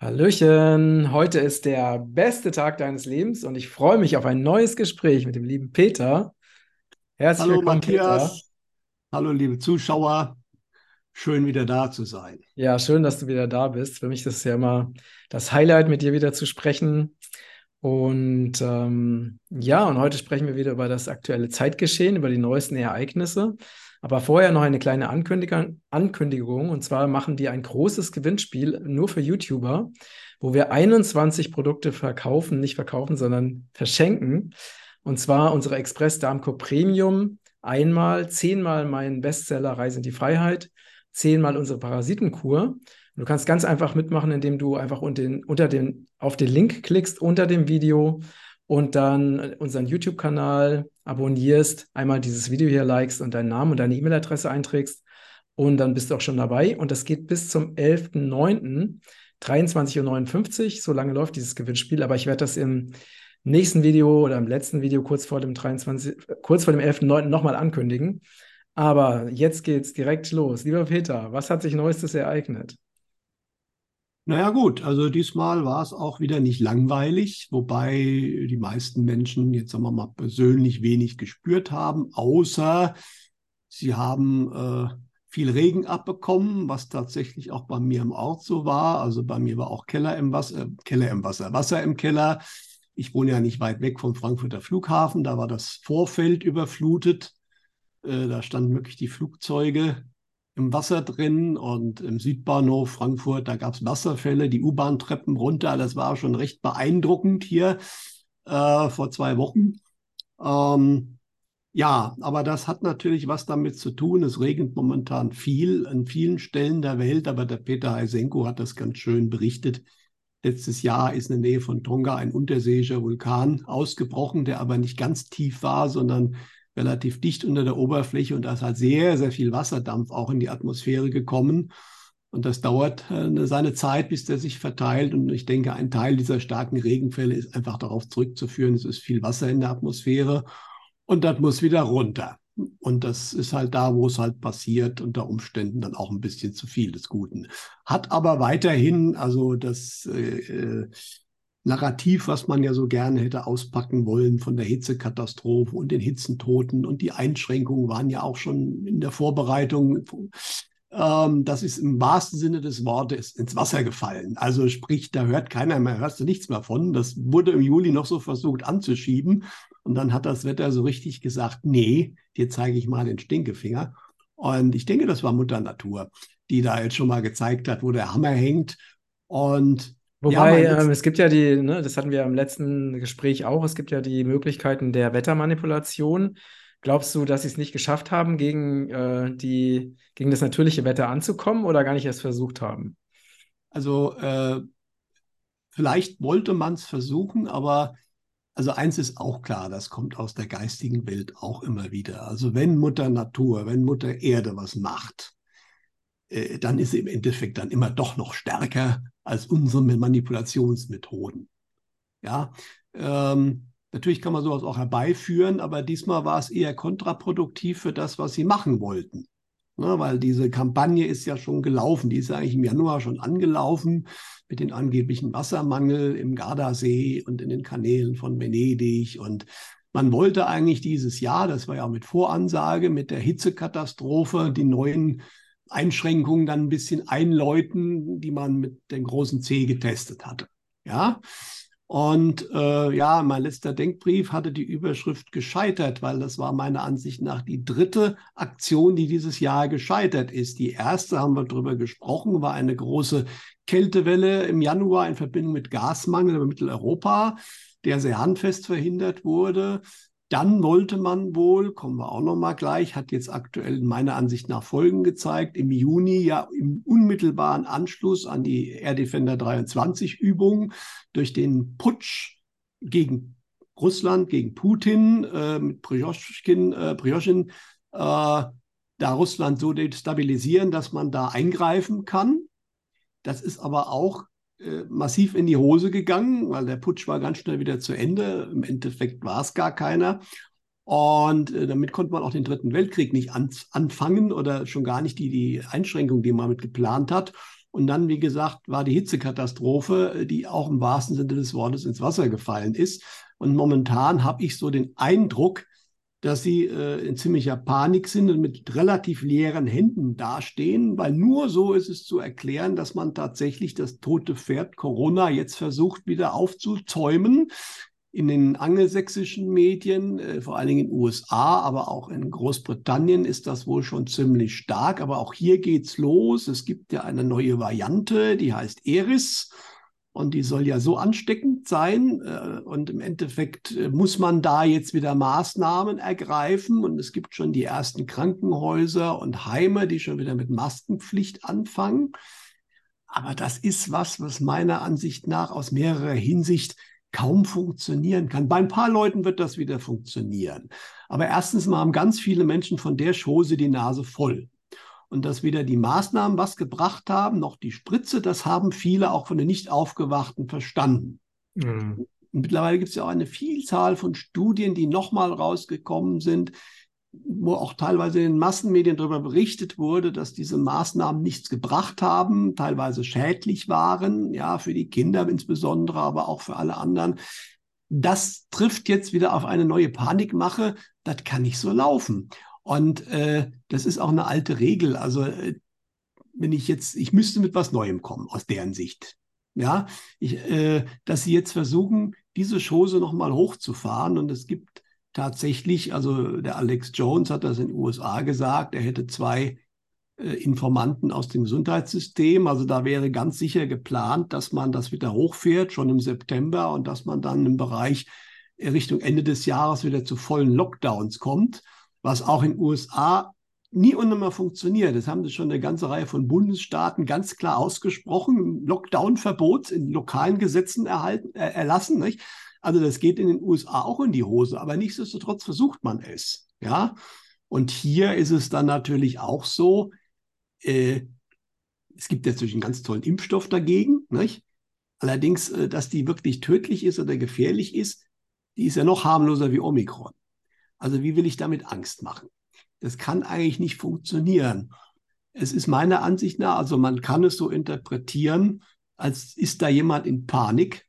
Hallöchen, heute ist der beste Tag deines Lebens und ich freue mich auf ein neues Gespräch mit dem lieben Peter. Herzlich Hallo willkommen, Peter. Matthias, hallo liebe Zuschauer, schön wieder da zu sein. Ja, schön, dass du wieder da bist. Für mich ist es ja immer das Highlight, mit dir wieder zu sprechen. Und ähm, ja, und heute sprechen wir wieder über das aktuelle Zeitgeschehen, über die neuesten Ereignisse. Aber vorher noch eine kleine Ankündigung, Ankündigung. Und zwar machen wir ein großes Gewinnspiel nur für YouTuber, wo wir 21 Produkte verkaufen, nicht verkaufen, sondern verschenken. Und zwar unsere Express Darmco Premium. Einmal, zehnmal mein Bestseller Reise in die Freiheit, zehnmal unsere Parasitenkur. Du kannst ganz einfach mitmachen, indem du einfach unter den, unter den, auf den Link klickst unter dem Video und dann unseren YouTube-Kanal abonnierst, einmal dieses Video hier likest und deinen Namen und deine E-Mail-Adresse einträgst und dann bist du auch schon dabei. Und das geht bis zum 11.09. 23.59 Uhr, so lange läuft dieses Gewinnspiel, aber ich werde das im nächsten Video oder im letzten Video kurz vor dem 23, kurz vor dem 11.09. nochmal ankündigen. Aber jetzt geht's direkt los. Lieber Peter, was hat sich Neuestes ereignet? Naja gut, also diesmal war es auch wieder nicht langweilig, wobei die meisten Menschen jetzt sagen wir mal persönlich wenig gespürt haben, außer sie haben äh, viel Regen abbekommen, was tatsächlich auch bei mir im Ort so war. Also bei mir war auch Keller im Wasser, äh, Keller im Wasser, Wasser im Keller. Ich wohne ja nicht weit weg vom Frankfurter Flughafen, da war das Vorfeld überflutet. Äh, da standen wirklich die Flugzeuge im Wasser drin und im Südbahnhof Frankfurt, da gab es Wasserfälle, die U-Bahn-Treppen runter. Das war schon recht beeindruckend hier äh, vor zwei Wochen. Ähm, ja, aber das hat natürlich was damit zu tun. Es regnet momentan viel an vielen Stellen der Welt, aber der Peter Heisenko hat das ganz schön berichtet. Letztes Jahr ist in der Nähe von Tonga ein unterseeischer Vulkan ausgebrochen, der aber nicht ganz tief war, sondern relativ dicht unter der Oberfläche und da ist halt sehr, sehr viel Wasserdampf auch in die Atmosphäre gekommen. Und das dauert äh, seine Zeit, bis der sich verteilt. Und ich denke, ein Teil dieser starken Regenfälle ist einfach darauf zurückzuführen, es ist viel Wasser in der Atmosphäre und das muss wieder runter. Und das ist halt da, wo es halt passiert, unter Umständen dann auch ein bisschen zu viel des Guten. Hat aber weiterhin, also das äh, äh Narrativ, was man ja so gerne hätte auspacken wollen von der Hitzekatastrophe und den Hitzentoten und die Einschränkungen waren ja auch schon in der Vorbereitung. Ähm, das ist im wahrsten Sinne des Wortes ins Wasser gefallen. Also sprich, da hört keiner mehr, hörst du nichts mehr von. Das wurde im Juli noch so versucht anzuschieben. Und dann hat das Wetter so richtig gesagt, nee, dir zeige ich mal den Stinkefinger. Und ich denke, das war Mutter Natur, die da jetzt schon mal gezeigt hat, wo der Hammer hängt. Und Wobei, ja, ähm, es gibt ja die, ne, das hatten wir im letzten Gespräch auch, es gibt ja die Möglichkeiten der Wettermanipulation. Glaubst du, dass sie es nicht geschafft haben, gegen, äh, die, gegen das natürliche Wetter anzukommen oder gar nicht erst versucht haben? Also äh, vielleicht wollte man es versuchen, aber also eins ist auch klar, das kommt aus der geistigen Welt auch immer wieder. Also wenn Mutter Natur, wenn Mutter Erde was macht, äh, dann ist sie im Endeffekt dann immer doch noch stärker als unsere Manipulationsmethoden. Ja, ähm, natürlich kann man sowas auch herbeiführen, aber diesmal war es eher kontraproduktiv für das, was sie machen wollten. Ja, weil diese Kampagne ist ja schon gelaufen, die ist ja eigentlich im Januar schon angelaufen mit dem angeblichen Wassermangel im Gardasee und in den Kanälen von Venedig. Und man wollte eigentlich dieses Jahr, das war ja mit Voransage, mit der Hitzekatastrophe, die neuen Einschränkungen dann ein bisschen einläuten, die man mit dem großen C getestet hatte. Ja. Und äh, ja, mein letzter Denkbrief hatte die Überschrift gescheitert, weil das war meiner Ansicht nach die dritte Aktion, die dieses Jahr gescheitert ist. Die erste, haben wir darüber gesprochen, war eine große Kältewelle im Januar in Verbindung mit Gasmangel in Mitteleuropa, der sehr handfest verhindert wurde. Dann wollte man wohl, kommen wir auch noch mal gleich, hat jetzt aktuell meiner Ansicht nach Folgen gezeigt, im Juni ja im unmittelbaren Anschluss an die Air Defender 23 Übung durch den Putsch gegen Russland, gegen Putin äh, mit Prioschkin, äh, Prioschin, äh, da Russland so destabilisieren, dass man da eingreifen kann. Das ist aber auch massiv in die Hose gegangen, weil der Putsch war ganz schnell wieder zu Ende. Im Endeffekt war es gar keiner. Und äh, damit konnte man auch den Dritten Weltkrieg nicht an, anfangen oder schon gar nicht die, die Einschränkungen, die man mit geplant hat. Und dann, wie gesagt, war die Hitzekatastrophe, die auch im wahrsten Sinne des Wortes ins Wasser gefallen ist. Und momentan habe ich so den Eindruck, dass sie äh, in ziemlicher Panik sind und mit relativ leeren Händen dastehen, weil nur so ist es zu erklären, dass man tatsächlich das tote Pferd Corona jetzt versucht wieder aufzuzäumen. In den angelsächsischen Medien, äh, vor allen Dingen in den USA, aber auch in Großbritannien ist das wohl schon ziemlich stark. Aber auch hier geht's los. Es gibt ja eine neue Variante, die heißt Eris. Und die soll ja so ansteckend sein. Äh, und im Endeffekt äh, muss man da jetzt wieder Maßnahmen ergreifen. Und es gibt schon die ersten Krankenhäuser und Heime, die schon wieder mit Maskenpflicht anfangen. Aber das ist was, was meiner Ansicht nach aus mehrerer Hinsicht kaum funktionieren kann. Bei ein paar Leuten wird das wieder funktionieren. Aber erstens mal haben ganz viele Menschen von der Schose die Nase voll und dass weder die Maßnahmen was gebracht haben, noch die Spritze, das haben viele auch von den Nicht-Aufgewachten verstanden. Mhm. Mittlerweile gibt es ja auch eine Vielzahl von Studien, die nochmal rausgekommen sind, wo auch teilweise in den Massenmedien darüber berichtet wurde, dass diese Maßnahmen nichts gebracht haben, teilweise schädlich waren, ja, für die Kinder insbesondere, aber auch für alle anderen. Das trifft jetzt wieder auf eine neue Panikmache. Das kann nicht so laufen. Und äh, das ist auch eine alte Regel. Also äh, wenn ich jetzt, ich müsste mit was Neuem kommen aus deren Sicht. Ja, ich, äh, dass sie jetzt versuchen, diese Chose nochmal hochzufahren. Und es gibt tatsächlich, also der Alex Jones hat das in den USA gesagt, er hätte zwei äh, Informanten aus dem Gesundheitssystem. Also da wäre ganz sicher geplant, dass man das wieder hochfährt, schon im September, und dass man dann im Bereich Richtung Ende des Jahres wieder zu vollen Lockdowns kommt was auch in den USA nie und nimmer funktioniert. Das haben schon eine ganze Reihe von Bundesstaaten ganz klar ausgesprochen, Lockdown-Verbot in lokalen Gesetzen erhalten, äh, erlassen. Nicht? Also das geht in den USA auch in die Hose, aber nichtsdestotrotz versucht man es. Ja, und hier ist es dann natürlich auch so, äh, es gibt natürlich einen ganz tollen Impfstoff dagegen. Nicht? Allerdings, äh, dass die wirklich tödlich ist oder gefährlich ist, die ist ja noch harmloser wie Omikron. Also wie will ich damit Angst machen? Das kann eigentlich nicht funktionieren. Es ist meiner Ansicht nach, also man kann es so interpretieren, als ist da jemand in Panik.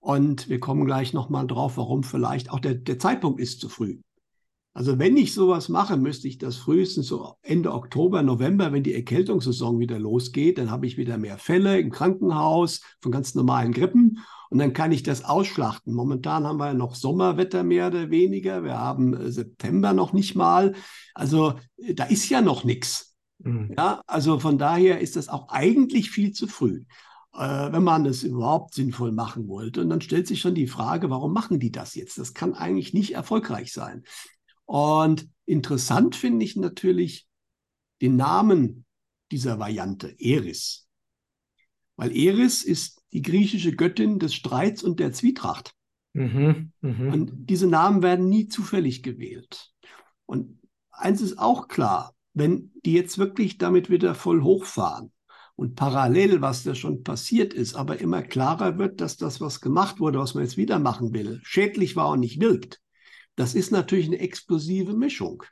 Und wir kommen gleich nochmal drauf, warum vielleicht auch der, der Zeitpunkt ist zu früh. Also wenn ich sowas mache, müsste ich das frühestens so Ende Oktober, November, wenn die Erkältungssaison wieder losgeht, dann habe ich wieder mehr Fälle im Krankenhaus von ganz normalen Grippen und dann kann ich das ausschlachten. Momentan haben wir ja noch Sommerwetter mehr oder weniger. Wir haben äh, September noch nicht mal. Also äh, da ist ja noch nichts. Mhm. Ja, also von daher ist das auch eigentlich viel zu früh, äh, wenn man es überhaupt sinnvoll machen wollte. Und dann stellt sich schon die Frage, warum machen die das jetzt? Das kann eigentlich nicht erfolgreich sein. Und interessant finde ich natürlich den Namen dieser Variante, Eris. Weil Eris ist die griechische Göttin des Streits und der Zwietracht. Mhm, mh. Und diese Namen werden nie zufällig gewählt. Und eins ist auch klar, wenn die jetzt wirklich damit wieder voll hochfahren und parallel, was da schon passiert ist, aber immer klarer wird, dass das, was gemacht wurde, was man jetzt wieder machen will, schädlich war und nicht wirkt, das ist natürlich eine explosive Mischung.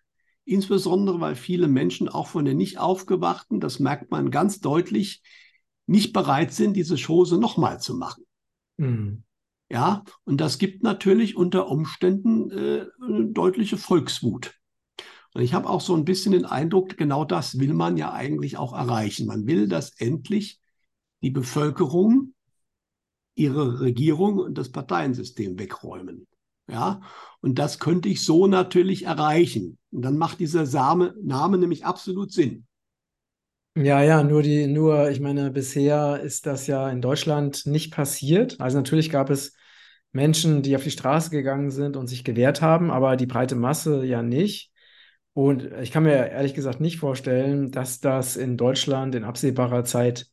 Insbesondere, weil viele Menschen auch von den nicht aufgewachten, das merkt man ganz deutlich, nicht bereit sind, diese Chose nochmal zu machen. Mhm. Ja, und das gibt natürlich unter Umständen äh, deutliche Volkswut. Und ich habe auch so ein bisschen den Eindruck, genau das will man ja eigentlich auch erreichen. Man will, dass endlich die Bevölkerung ihre Regierung und das Parteiensystem wegräumen. Ja, und das könnte ich so natürlich erreichen. Und dann macht dieser Same, Name nämlich absolut Sinn. Ja, ja, nur die, nur, ich meine, bisher ist das ja in Deutschland nicht passiert. Also natürlich gab es Menschen, die auf die Straße gegangen sind und sich gewehrt haben, aber die breite Masse ja nicht. Und ich kann mir ehrlich gesagt nicht vorstellen, dass das in Deutschland in absehbarer Zeit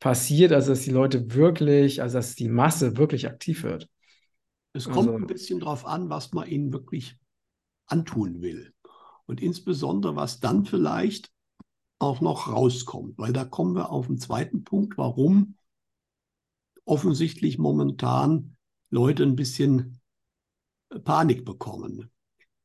passiert, also dass die Leute wirklich, also dass die Masse wirklich aktiv wird. Es kommt also, ein bisschen darauf an, was man ihnen wirklich antun will. Und insbesondere, was dann vielleicht auch noch rauskommt, weil da kommen wir auf den zweiten Punkt, warum offensichtlich momentan Leute ein bisschen Panik bekommen.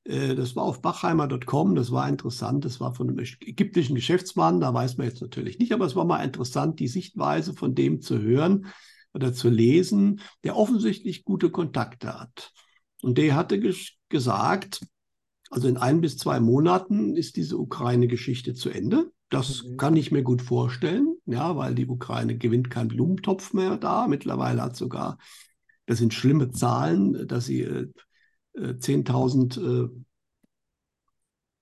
Äh, das war auf bachheimer.com, das war interessant, das war von einem ägyptischen Geschäftsmann, da weiß man jetzt natürlich nicht, aber es war mal interessant, die Sichtweise von dem zu hören oder zu lesen, der offensichtlich gute Kontakte hat. Und der hatte gesagt, also in ein bis zwei Monaten ist diese Ukraine-Geschichte zu Ende. Das mhm. kann ich mir gut vorstellen, ja, weil die Ukraine gewinnt keinen Blumentopf mehr da. Mittlerweile hat sogar, das sind schlimme Zahlen, dass sie äh, 10.000, äh,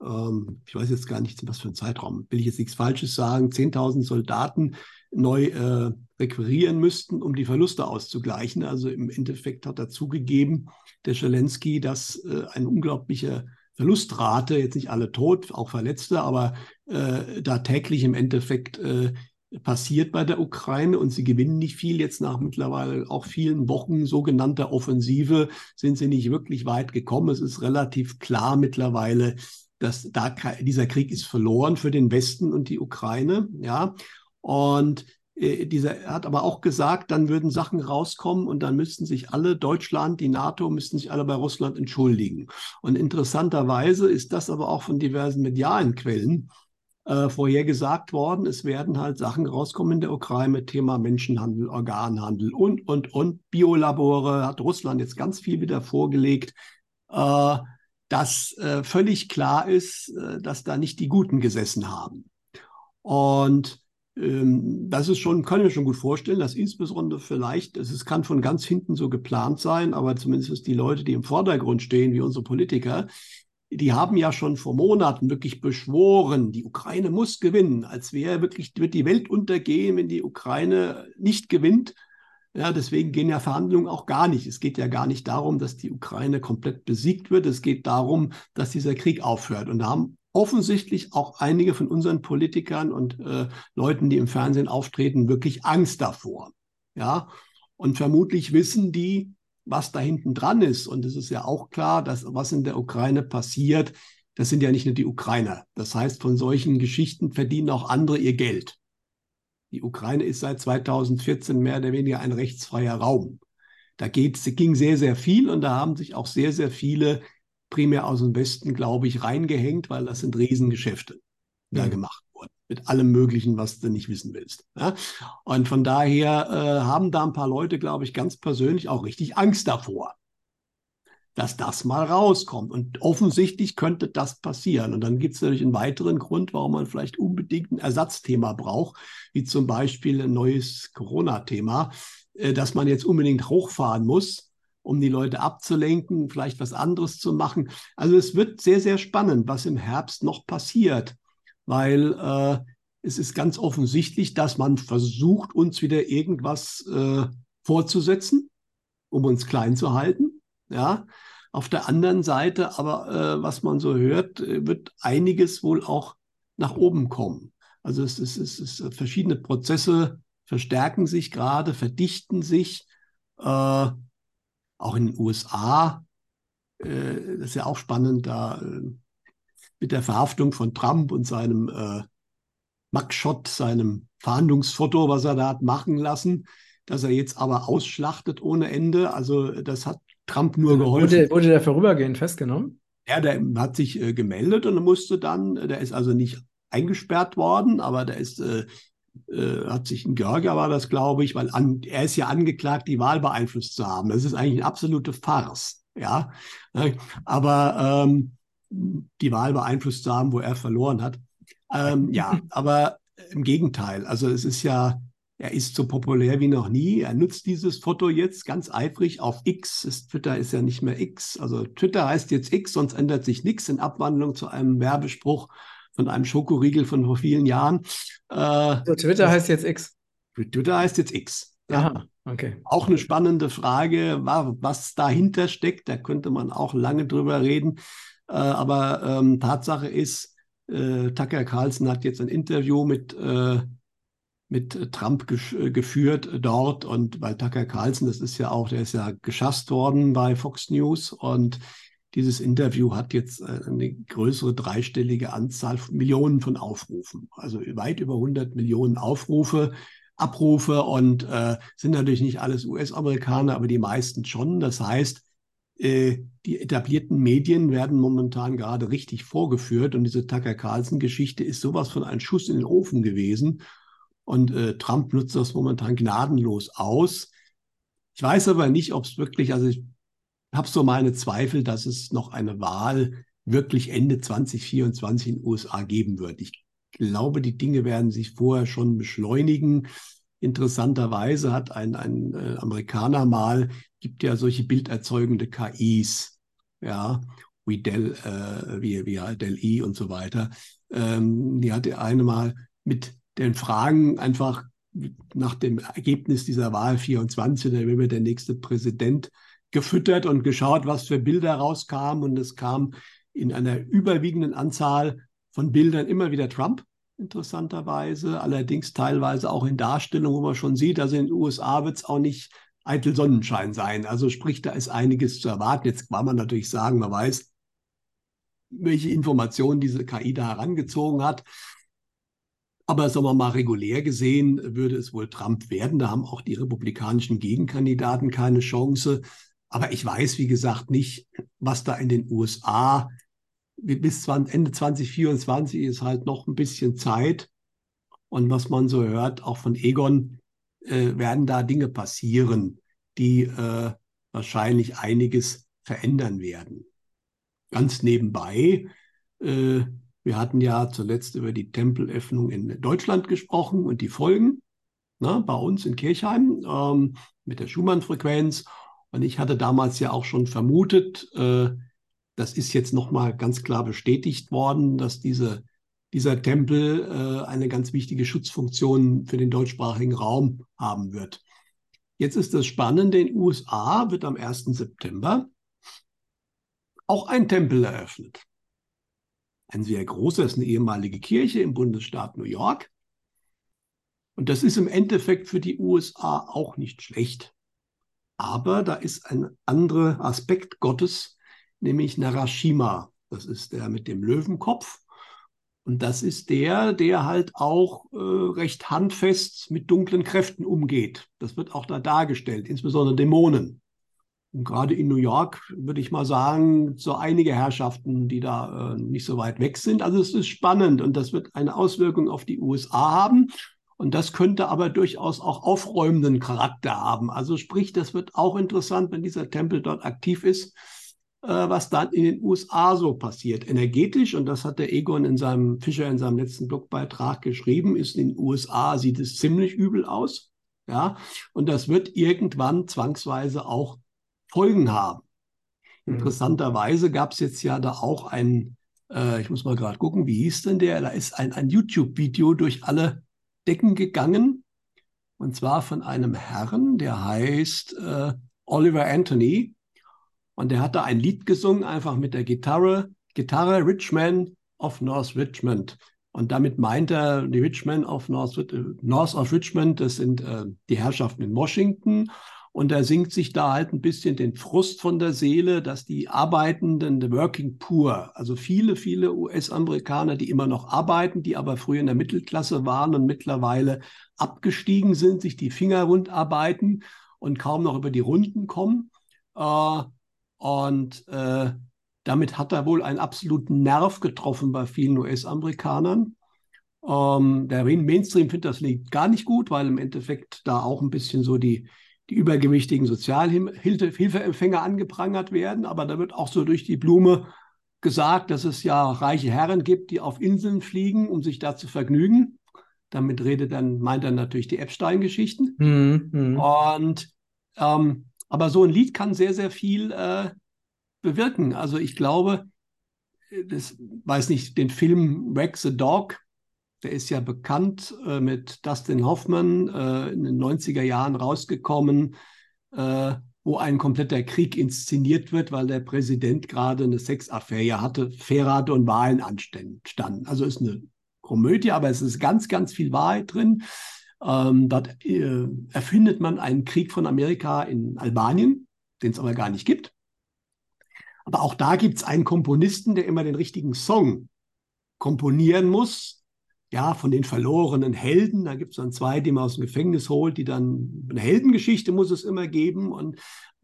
ähm, ich weiß jetzt gar nicht, was für ein Zeitraum, will ich jetzt nichts Falsches sagen, 10.000 Soldaten neu äh, requirieren müssten, um die Verluste auszugleichen. Also im Endeffekt hat er zugegeben, der Zelensky, dass äh, eine unglaubliche Verlustrate, jetzt nicht alle tot, auch Verletzte, aber äh, da täglich im Endeffekt äh, passiert bei der Ukraine und sie gewinnen nicht viel. Jetzt nach mittlerweile auch vielen Wochen sogenannter Offensive sind sie nicht wirklich weit gekommen. Es ist relativ klar mittlerweile, dass da dieser Krieg ist verloren für den Westen und die Ukraine. Ja, und äh, dieser hat aber auch gesagt, dann würden Sachen rauskommen und dann müssten sich alle, Deutschland, die NATO, müssten sich alle bei Russland entschuldigen. Und interessanterweise ist das aber auch von diversen medialen Quellen äh, vorhergesagt worden. Es werden halt Sachen rauskommen in der Ukraine Thema Menschenhandel, Organhandel und, und, und. Biolabore hat Russland jetzt ganz viel wieder vorgelegt, äh, dass äh, völlig klar ist, äh, dass da nicht die Guten gesessen haben. Und das ist schon, kann ich mir schon gut vorstellen, dass insbesondere vielleicht, es kann von ganz hinten so geplant sein, aber zumindest die Leute, die im Vordergrund stehen, wie unsere Politiker, die haben ja schon vor Monaten wirklich beschworen, die Ukraine muss gewinnen, als wäre wirklich, wird die Welt untergehen, wenn die Ukraine nicht gewinnt. Ja, deswegen gehen ja Verhandlungen auch gar nicht. Es geht ja gar nicht darum, dass die Ukraine komplett besiegt wird. Es geht darum, dass dieser Krieg aufhört. Und da haben offensichtlich auch einige von unseren Politikern und äh, Leuten, die im Fernsehen auftreten, wirklich Angst davor. Ja, und vermutlich wissen die, was da hinten dran ist. Und es ist ja auch klar, dass was in der Ukraine passiert, das sind ja nicht nur die Ukrainer. Das heißt, von solchen Geschichten verdienen auch andere ihr Geld. Die Ukraine ist seit 2014 mehr oder weniger ein rechtsfreier Raum. Da geht, ging sehr, sehr viel und da haben sich auch sehr, sehr viele primär aus dem Westen, glaube ich, reingehängt, weil das sind Riesengeschäfte da mhm. gemacht wurden. Mit allem Möglichen, was du nicht wissen willst. Ja? Und von daher äh, haben da ein paar Leute, glaube ich, ganz persönlich auch richtig Angst davor, dass das mal rauskommt. Und offensichtlich könnte das passieren. Und dann gibt es natürlich einen weiteren Grund, warum man vielleicht unbedingt ein Ersatzthema braucht, wie zum Beispiel ein neues Corona-Thema, äh, dass man jetzt unbedingt hochfahren muss um die Leute abzulenken, vielleicht was anderes zu machen. Also es wird sehr, sehr spannend, was im Herbst noch passiert, weil äh, es ist ganz offensichtlich, dass man versucht, uns wieder irgendwas äh, vorzusetzen, um uns klein zu halten. Ja. Auf der anderen Seite, aber äh, was man so hört, äh, wird einiges wohl auch nach oben kommen. Also es ist, es ist verschiedene Prozesse verstärken sich gerade, verdichten sich. Äh, auch in den USA, äh, das ist ja auch spannend, da äh, mit der Verhaftung von Trump und seinem äh, Mugshot, seinem Fahndungsfoto, was er da hat machen lassen, dass er jetzt aber ausschlachtet ohne Ende. Also das hat Trump nur geholfen. Wurde, wurde der vorübergehend festgenommen? Ja, der hat sich äh, gemeldet und musste dann, der ist also nicht eingesperrt worden, aber der ist äh, äh, hat sich in Georgia war das, glaube ich, weil an, er ist ja angeklagt, die Wahl beeinflusst zu haben. Das ist eigentlich eine absolute Farce, ja. Ne? Aber ähm, die Wahl beeinflusst zu haben, wo er verloren hat. Ähm, ja, aber im Gegenteil. Also es ist ja, er ist so populär wie noch nie. Er nutzt dieses Foto jetzt ganz eifrig auf X. Das Twitter ist ja nicht mehr X. Also Twitter heißt jetzt X, sonst ändert sich nichts in Abwandlung zu einem Werbespruch von einem Schokoriegel von vor vielen Jahren. Äh, also Twitter heißt jetzt X. Twitter heißt jetzt X. Ja. Aha, okay. Auch eine spannende Frage, was dahinter steckt. Da könnte man auch lange drüber reden. Äh, aber ähm, Tatsache ist, äh, Tucker Carlson hat jetzt ein Interview mit, äh, mit Trump geführt dort. Und weil Tucker Carlson, das ist ja auch, der ist ja geschasst worden bei Fox News und dieses Interview hat jetzt äh, eine größere dreistellige Anzahl von Millionen von Aufrufen, also weit über 100 Millionen Aufrufe, Abrufe und äh, sind natürlich nicht alles US-Amerikaner, aber die meisten schon. Das heißt, äh, die etablierten Medien werden momentan gerade richtig vorgeführt und diese Tucker Carlson-Geschichte ist sowas von ein Schuss in den Ofen gewesen. Und äh, Trump nutzt das momentan gnadenlos aus. Ich weiß aber nicht, ob es wirklich, also ich habe so meine Zweifel, dass es noch eine Wahl wirklich Ende 2024 in den USA geben wird. Ich glaube, die Dinge werden sich vorher schon beschleunigen. Interessanterweise hat ein, ein äh, Amerikaner mal, gibt ja solche bilderzeugende KIs, ja, wie Dell, äh, wie, wie Dell E und so weiter. Ähm, die hatte eine mal mit den Fragen einfach nach dem Ergebnis dieser Wahl 24, da wird der nächste Präsident gefüttert und geschaut, was für Bilder rauskamen. Und es kam in einer überwiegenden Anzahl von Bildern immer wieder Trump, interessanterweise. Allerdings teilweise auch in Darstellungen, wo man schon sieht, also in den USA wird es auch nicht eitel Sonnenschein sein. Also sprich, da ist einiges zu erwarten. Jetzt kann man natürlich sagen, man weiß, welche Informationen diese KI da herangezogen hat. Aber sagen wir mal, regulär gesehen würde es wohl Trump werden. Da haben auch die republikanischen Gegenkandidaten keine Chance. Aber ich weiß, wie gesagt, nicht, was da in den USA bis Ende 2024 ist halt noch ein bisschen Zeit. Und was man so hört, auch von Egon, äh, werden da Dinge passieren, die äh, wahrscheinlich einiges verändern werden. Ganz nebenbei, äh, wir hatten ja zuletzt über die Tempelöffnung in Deutschland gesprochen und die Folgen ne, bei uns in Kirchheim ähm, mit der Schumann-Frequenz. Und ich hatte damals ja auch schon vermutet, äh, das ist jetzt nochmal ganz klar bestätigt worden, dass diese, dieser Tempel äh, eine ganz wichtige Schutzfunktion für den deutschsprachigen Raum haben wird. Jetzt ist das Spannende, in den USA wird am 1. September auch ein Tempel eröffnet. Ein sehr großer, ist eine ehemalige Kirche im Bundesstaat New York. Und das ist im Endeffekt für die USA auch nicht schlecht. Aber da ist ein anderer Aspekt Gottes, nämlich Narashima. Das ist der mit dem Löwenkopf. Und das ist der, der halt auch äh, recht handfest mit dunklen Kräften umgeht. Das wird auch da dargestellt, insbesondere Dämonen. Und gerade in New York würde ich mal sagen, so einige Herrschaften, die da äh, nicht so weit weg sind. Also es ist spannend und das wird eine Auswirkung auf die USA haben. Und das könnte aber durchaus auch aufräumenden Charakter haben. Also sprich, das wird auch interessant, wenn dieser Tempel dort aktiv ist, äh, was dann in den USA so passiert. Energetisch, und das hat der Egon in seinem Fischer in seinem letzten Blogbeitrag geschrieben, ist in den USA sieht es ziemlich übel aus. Ja, und das wird irgendwann zwangsweise auch Folgen haben. Mhm. Interessanterweise gab es jetzt ja da auch ein, äh, ich muss mal gerade gucken, wie hieß denn der? Da ist ein, ein YouTube-Video durch alle Decken gegangen. Und zwar von einem Herrn, der heißt äh, Oliver Anthony. Und der hat da ein Lied gesungen, einfach mit der Gitarre, Gitarre Richmond of North Richmond. Und damit meint er die Richmond of North, North of Richmond, das sind äh, die Herrschaften in Washington. Und er singt sich da halt ein bisschen den Frust von der Seele, dass die Arbeitenden, the Working Poor, also viele, viele US-Amerikaner, die immer noch arbeiten, die aber früher in der Mittelklasse waren und mittlerweile abgestiegen sind, sich die Finger rund arbeiten und kaum noch über die Runden kommen. Äh, und äh, damit hat er wohl einen absoluten Nerv getroffen bei vielen US-Amerikanern. Ähm, der Mainstream findet das gar nicht gut, weil im Endeffekt da auch ein bisschen so die die übergewichtigen Sozialhilfeempfänger angeprangert werden. Aber da wird auch so durch die Blume gesagt, dass es ja reiche Herren gibt, die auf Inseln fliegen, um sich da zu vergnügen. Damit redet dann, meint er natürlich die Epstein-Geschichten. Mhm. Und ähm, aber so ein Lied kann sehr, sehr viel äh, bewirken. Also ich glaube, das weiß nicht, den Film Wag the Dog der ist ja bekannt äh, mit Dustin Hoffman äh, in den 90er Jahren rausgekommen, äh, wo ein kompletter Krieg inszeniert wird, weil der Präsident gerade eine Sexaffäre hatte, Fairrate und Wahlen anstanden. Also ist eine Komödie, aber es ist ganz, ganz viel Wahrheit drin. Ähm, dort äh, erfindet man einen Krieg von Amerika in Albanien, den es aber gar nicht gibt. Aber auch da gibt es einen Komponisten, der immer den richtigen Song komponieren muss, ja, von den verlorenen Helden. Da gibt es dann zwei, die man aus dem Gefängnis holt, die dann eine Heldengeschichte muss es immer geben. Und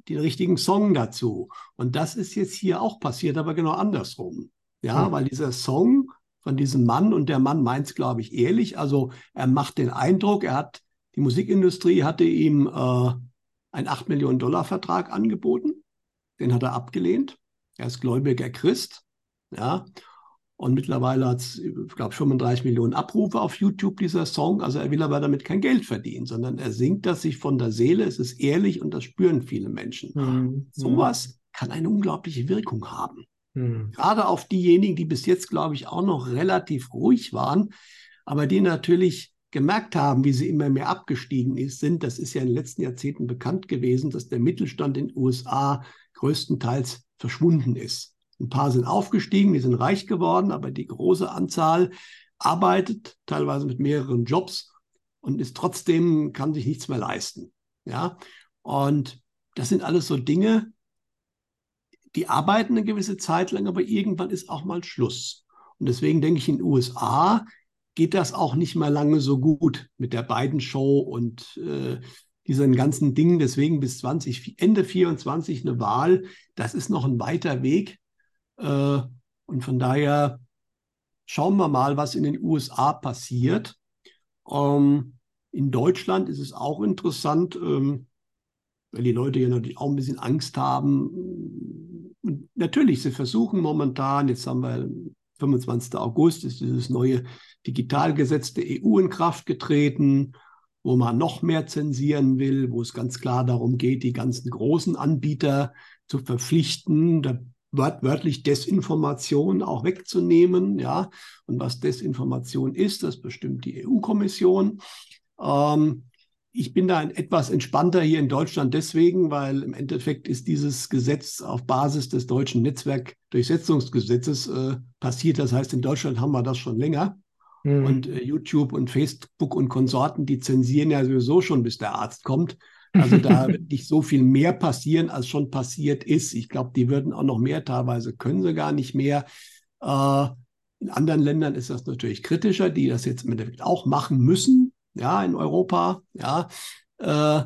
den richtigen Song dazu. Und das ist jetzt hier auch passiert, aber genau andersrum. Ja, mhm. weil dieser Song von diesem Mann und der Mann meint es, glaube ich, ehrlich. Also er macht den Eindruck, er hat, die Musikindustrie hatte ihm äh, einen 8 Millionen Dollar Vertrag angeboten. Den hat er abgelehnt. Er ist gläubiger Christ. Ja. Und mittlerweile hat es, ich glaube, 35 Millionen Abrufe auf YouTube, dieser Song. Also er will aber damit kein Geld verdienen, sondern er singt das sich von der Seele. Es ist ehrlich und das spüren viele Menschen. Mhm. Sowas kann eine unglaubliche Wirkung haben. Mhm. Gerade auf diejenigen, die bis jetzt, glaube ich, auch noch relativ ruhig waren, aber die natürlich gemerkt haben, wie sie immer mehr abgestiegen ist, sind, das ist ja in den letzten Jahrzehnten bekannt gewesen, dass der Mittelstand in den USA größtenteils verschwunden ist. Ein paar sind aufgestiegen, die sind reich geworden, aber die große Anzahl arbeitet teilweise mit mehreren Jobs und ist trotzdem, kann sich nichts mehr leisten. Ja, und das sind alles so Dinge, die arbeiten eine gewisse Zeit lang, aber irgendwann ist auch mal Schluss. Und deswegen denke ich, in den USA geht das auch nicht mehr lange so gut mit der beiden Show und äh, diesen ganzen Dingen. Deswegen bis 20, Ende 24 eine Wahl, das ist noch ein weiter Weg. Äh, und von daher schauen wir mal, was in den USA passiert. Ähm, in Deutschland ist es auch interessant, ähm, weil die Leute ja natürlich auch ein bisschen Angst haben. Und natürlich, sie versuchen momentan, jetzt haben wir 25. August, ist dieses neue Digitalgesetz der EU in Kraft getreten, wo man noch mehr zensieren will, wo es ganz klar darum geht, die ganzen großen Anbieter zu verpflichten. Da wörtlich Desinformation auch wegzunehmen. Ja, und was Desinformation ist, das bestimmt die EU-Kommission. Ähm, ich bin da etwas entspannter hier in Deutschland deswegen, weil im Endeffekt ist dieses Gesetz auf Basis des deutschen Netzwerkdurchsetzungsgesetzes äh, passiert. Das heißt, in Deutschland haben wir das schon länger. Mhm. Und äh, YouTube und Facebook und Konsorten, die zensieren ja sowieso schon, bis der Arzt kommt. Also da wird nicht so viel mehr passieren, als schon passiert ist. Ich glaube, die würden auch noch mehr, teilweise können sie gar nicht mehr. Äh, in anderen Ländern ist das natürlich kritischer, die das jetzt im Endeffekt auch machen müssen, ja, in Europa, ja. Äh,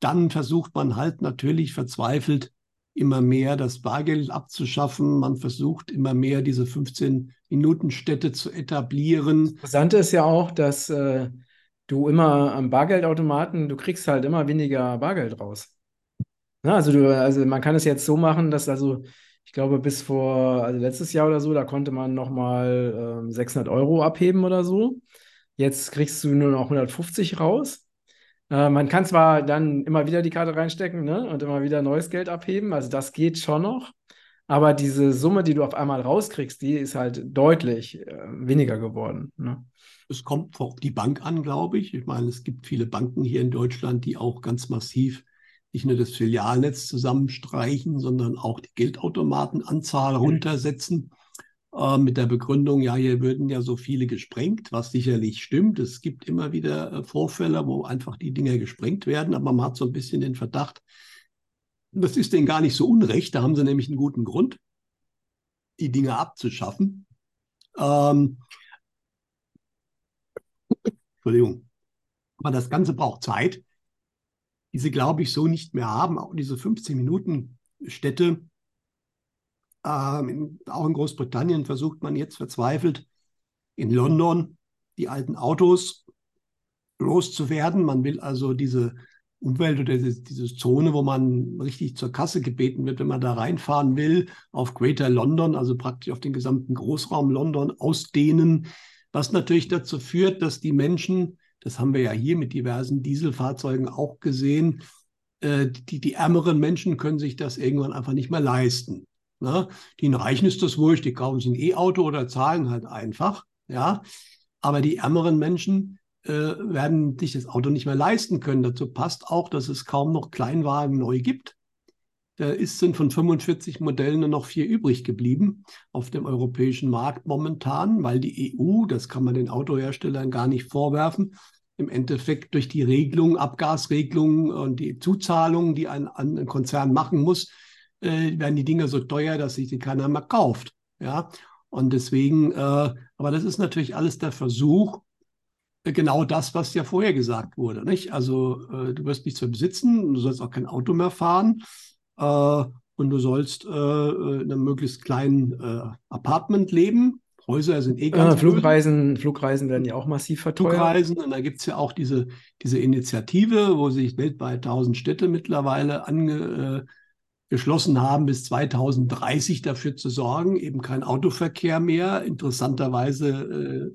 dann versucht man halt natürlich verzweifelt immer mehr das Bargeld abzuschaffen. Man versucht immer mehr diese 15-Minuten-Städte zu etablieren. Interessant ist ja auch, dass äh, du immer am Bargeldautomaten, du kriegst halt immer weniger Bargeld raus. Ja, also, du, also man kann es jetzt so machen, dass also, ich glaube, bis vor, also letztes Jahr oder so, da konnte man nochmal ähm, 600 Euro abheben oder so. Jetzt kriegst du nur noch 150 raus. Äh, man kann zwar dann immer wieder die Karte reinstecken ne, und immer wieder neues Geld abheben, also das geht schon noch. Aber diese Summe, die du auf einmal rauskriegst, die ist halt deutlich äh, weniger geworden. Ne? Es kommt auf die Bank an, glaube ich. Ich meine, es gibt viele Banken hier in Deutschland, die auch ganz massiv nicht nur das Filialnetz zusammenstreichen, sondern auch die Geldautomatenanzahl runtersetzen. Äh, mit der Begründung, ja, hier würden ja so viele gesprengt, was sicherlich stimmt. Es gibt immer wieder äh, Vorfälle, wo einfach die Dinger gesprengt werden, aber man hat so ein bisschen den Verdacht, das ist denen gar nicht so unrecht. Da haben sie nämlich einen guten Grund, die Dinge abzuschaffen. Ähm, Entschuldigung. Aber das Ganze braucht Zeit, die sie, glaube ich, so nicht mehr haben. Auch diese 15-Minuten-Städte, ähm, auch in Großbritannien versucht man jetzt verzweifelt in London die alten Autos loszuwerden. Man will also diese Umwelt oder diese, diese Zone, wo man richtig zur Kasse gebeten wird, wenn man da reinfahren will, auf Greater London, also praktisch auf den gesamten Großraum London ausdehnen, was natürlich dazu führt, dass die Menschen, das haben wir ja hier mit diversen Dieselfahrzeugen auch gesehen, äh, die, die ärmeren Menschen können sich das irgendwann einfach nicht mehr leisten. Ne? Den Reichen ist das wurscht, die kaufen sich ein E-Auto oder zahlen halt einfach. Ja, aber die ärmeren Menschen äh, werden sich das Auto nicht mehr leisten können. Dazu passt auch, dass es kaum noch Kleinwagen neu gibt. Da ist, sind von 45 Modellen nur noch vier übrig geblieben auf dem europäischen Markt momentan, weil die EU, das kann man den Autoherstellern gar nicht vorwerfen, im Endeffekt durch die Regelung, Abgasregelung und die Zuzahlungen, die ein, ein Konzern machen muss, äh, werden die Dinge so teuer, dass sich die keiner mehr kauft. Ja, und deswegen, äh, aber das ist natürlich alles der Versuch, äh, genau das, was ja vorher gesagt wurde. Nicht? Also äh, du wirst nichts mehr besitzen, du sollst auch kein Auto mehr fahren. Äh, und du sollst äh, in einem möglichst kleinen äh, Apartment leben. Häuser sind eh ganz äh, Flugreisen, Flugreisen werden ja auch massiv verteuert. Flugreisen und da gibt es ja auch diese, diese Initiative, wo sich weltweit 1000 Städte mittlerweile angeschlossen äh, haben, bis 2030 dafür zu sorgen, eben kein Autoverkehr mehr. Interessanterweise äh,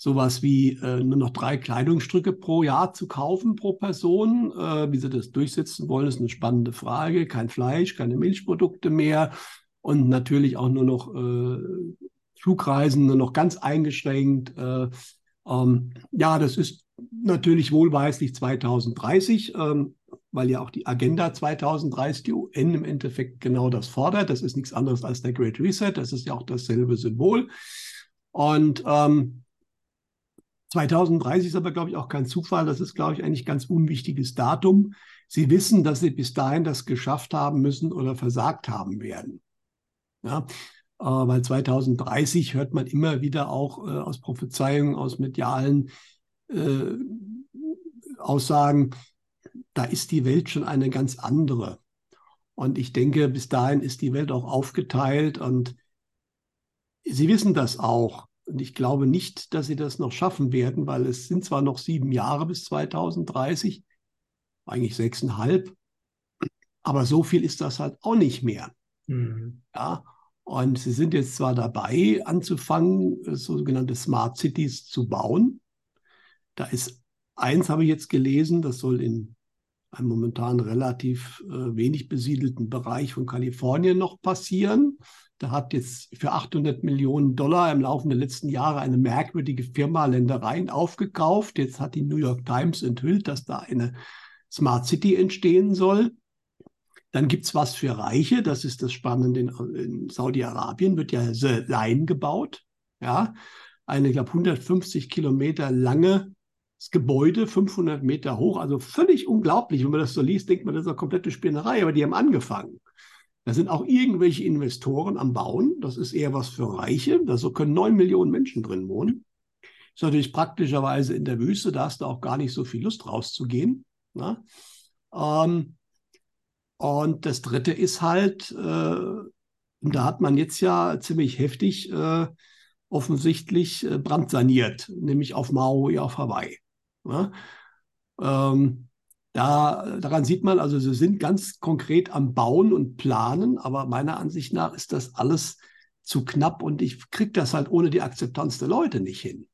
sowas wie äh, nur noch drei Kleidungsstücke pro Jahr zu kaufen pro Person. Äh, wie sie das durchsetzen wollen, ist eine spannende Frage. Kein Fleisch, keine Milchprodukte mehr und natürlich auch nur noch äh, Flugreisen, nur noch ganz eingeschränkt. Äh, ähm, ja, das ist natürlich wohlweislich 2030. Ähm, weil ja auch die Agenda 2030, die UN im Endeffekt genau das fordert. Das ist nichts anderes als der Great Reset. Das ist ja auch dasselbe Symbol. Und ähm, 2030 ist aber, glaube ich, auch kein Zufall. Das ist, glaube ich, eigentlich ganz unwichtiges Datum. Sie wissen, dass Sie bis dahin das geschafft haben müssen oder versagt haben werden. Ja, äh, weil 2030 hört man immer wieder auch äh, aus Prophezeiungen, aus medialen äh, Aussagen, da ist die Welt schon eine ganz andere. Und ich denke, bis dahin ist die Welt auch aufgeteilt und Sie wissen das auch. Und ich glaube nicht, dass sie das noch schaffen werden, weil es sind zwar noch sieben Jahre bis 2030, eigentlich sechseinhalb, aber so viel ist das halt auch nicht mehr. Mhm. Ja, und sie sind jetzt zwar dabei, anzufangen, sogenannte Smart Cities zu bauen. Da ist eins, habe ich jetzt gelesen, das soll in einem momentan relativ äh, wenig besiedelten Bereich von Kalifornien noch passieren. Da hat jetzt für 800 Millionen Dollar im Laufe der letzten Jahre eine merkwürdige Firma Ländereien aufgekauft. Jetzt hat die New York Times enthüllt, dass da eine Smart City entstehen soll. Dann gibt es was für Reiche, das ist das Spannende. In, Saudi-Arabien wird ja The Line gebaut. Ja, eine, ich glaube, 150 Kilometer lange Gebäude, 500 Meter hoch, also völlig unglaublich. Wenn man das so liest, denkt man, das ist eine komplette Spinnerei, aber die haben angefangen. Da sind auch irgendwelche Investoren am Bauen. Das ist eher was für Reiche. Da so können neun Millionen Menschen drin wohnen. Ist natürlich praktischerweise in der Wüste. Da hast du auch gar nicht so viel Lust rauszugehen. Ne? Ähm, und das Dritte ist halt, äh, da hat man jetzt ja ziemlich heftig äh, offensichtlich äh, brandsaniert, nämlich auf Maui, auf Hawaii. Ne? Ähm, da, daran sieht man, also sie sind ganz konkret am Bauen und Planen, aber meiner Ansicht nach ist das alles zu knapp und ich kriege das halt ohne die Akzeptanz der Leute nicht hin.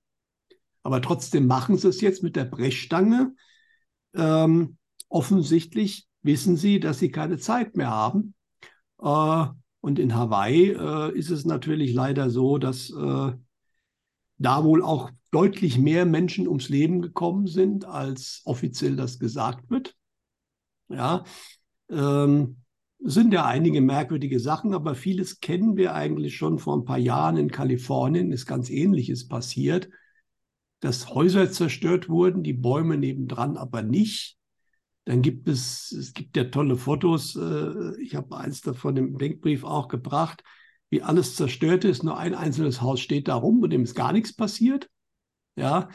Aber trotzdem machen sie es jetzt mit der Brechstange. Ähm, offensichtlich wissen sie, dass sie keine Zeit mehr haben. Äh, und in Hawaii äh, ist es natürlich leider so, dass äh, da wohl auch deutlich mehr Menschen ums Leben gekommen sind, als offiziell das gesagt wird. Ja, ähm, sind ja einige merkwürdige Sachen, aber vieles kennen wir eigentlich schon vor ein paar Jahren in Kalifornien, ist ganz Ähnliches passiert, dass Häuser zerstört wurden, die Bäume nebendran aber nicht. Dann gibt es, es gibt ja tolle Fotos, äh, ich habe eins davon im Denkbrief auch gebracht, wie alles zerstört ist, nur ein einzelnes Haus steht da rum, und dem ist gar nichts passiert. Ja,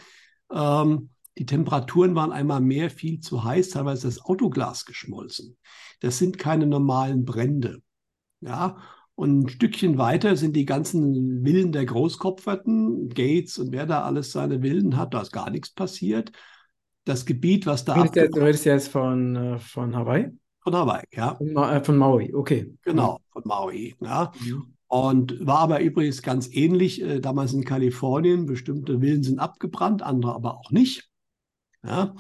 ähm, die Temperaturen waren einmal mehr viel zu heiß, teilweise das Autoglas geschmolzen. Das sind keine normalen Brände. Ja, und ein Stückchen weiter sind die ganzen Villen der Großkopferten, Gates und wer da alles seine Villen hat, da ist gar nichts passiert. Das Gebiet, was da. Du redest jetzt von, äh, von Hawaii? Von Hawaii, ja. Von, äh, von Maui, okay. Genau, von Maui. Ja. Mhm. Und war aber übrigens ganz ähnlich äh, damals in Kalifornien. Bestimmte Villen sind abgebrannt, andere aber auch nicht. Ja.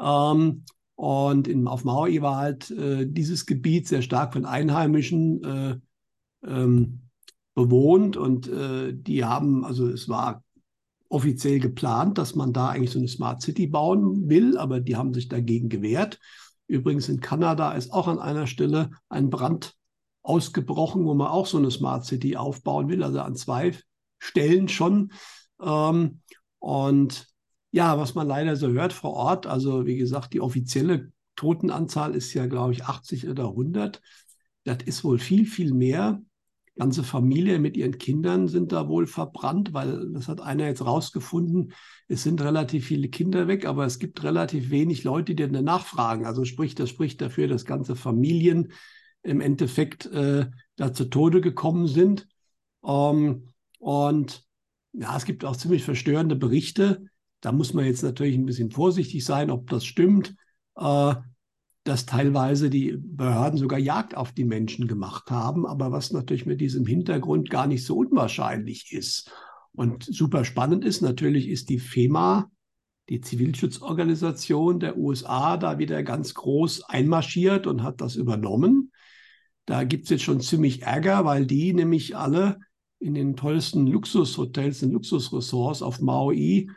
Ähm, und in, auf Maui war halt äh, dieses Gebiet sehr stark von Einheimischen äh, ähm, bewohnt und äh, die haben, also es war offiziell geplant, dass man da eigentlich so eine Smart City bauen will, aber die haben sich dagegen gewehrt. Übrigens in Kanada ist auch an einer Stelle ein Brand ausgebrochen, wo man auch so eine Smart City aufbauen will, also an zwei Stellen schon. Ähm, und ja, was man leider so hört vor Ort, also wie gesagt, die offizielle Totenanzahl ist ja, glaube ich, 80 oder 100. Das ist wohl viel, viel mehr. Ganze Familie mit ihren Kindern sind da wohl verbrannt, weil das hat einer jetzt rausgefunden. Es sind relativ viele Kinder weg, aber es gibt relativ wenig Leute, die danach fragen. Also sprich, das spricht dafür, dass ganze Familien im Endeffekt äh, da zu Tode gekommen sind. Ähm, und ja, es gibt auch ziemlich verstörende Berichte. Da muss man jetzt natürlich ein bisschen vorsichtig sein, ob das stimmt, äh, dass teilweise die Behörden sogar Jagd auf die Menschen gemacht haben, aber was natürlich mit diesem Hintergrund gar nicht so unwahrscheinlich ist. Und super spannend ist natürlich, ist die FEMA, die Zivilschutzorganisation der USA, da wieder ganz groß einmarschiert und hat das übernommen. Da gibt es jetzt schon ziemlich Ärger, weil die nämlich alle in den tollsten Luxushotels und Luxusressorts auf Maui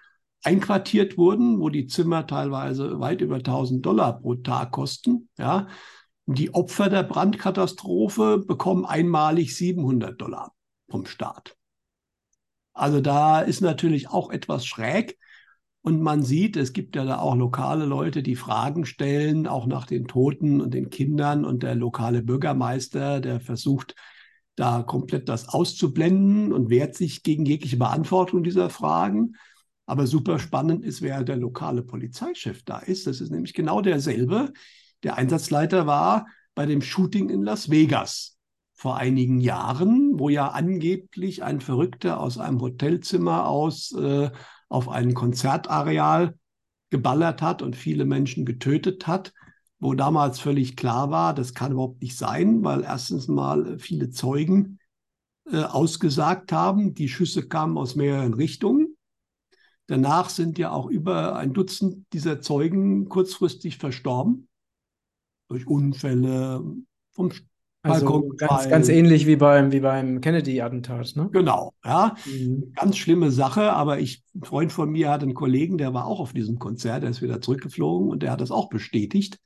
einquartiert wurden, wo die Zimmer teilweise weit über 1000 Dollar pro Tag kosten. Ja. Die Opfer der Brandkatastrophe bekommen einmalig 700 Dollar vom Staat. Also da ist natürlich auch etwas schräg. Und man sieht, es gibt ja da auch lokale Leute, die Fragen stellen, auch nach den Toten und den Kindern. Und der lokale Bürgermeister, der versucht, da komplett das auszublenden und wehrt sich gegen jegliche Beantwortung dieser Fragen. Aber super spannend ist, wer der lokale Polizeichef da ist. Das ist nämlich genau derselbe, der Einsatzleiter war bei dem Shooting in Las Vegas vor einigen Jahren, wo ja angeblich ein Verrückter aus einem Hotelzimmer aus äh, auf ein Konzertareal geballert hat und viele Menschen getötet hat wo damals völlig klar war, das kann überhaupt nicht sein, weil erstens mal viele Zeugen äh, ausgesagt haben, die Schüsse kamen aus mehreren Richtungen. Danach sind ja auch über ein Dutzend dieser Zeugen kurzfristig verstorben durch Unfälle, vom also ganz, ganz ähnlich wie beim, wie beim Kennedy-Attentat, ne? Genau, ja. Mhm. Ganz schlimme Sache, aber ich, ein Freund von mir hat einen Kollegen, der war auch auf diesem Konzert, der ist wieder zurückgeflogen und der hat das auch bestätigt.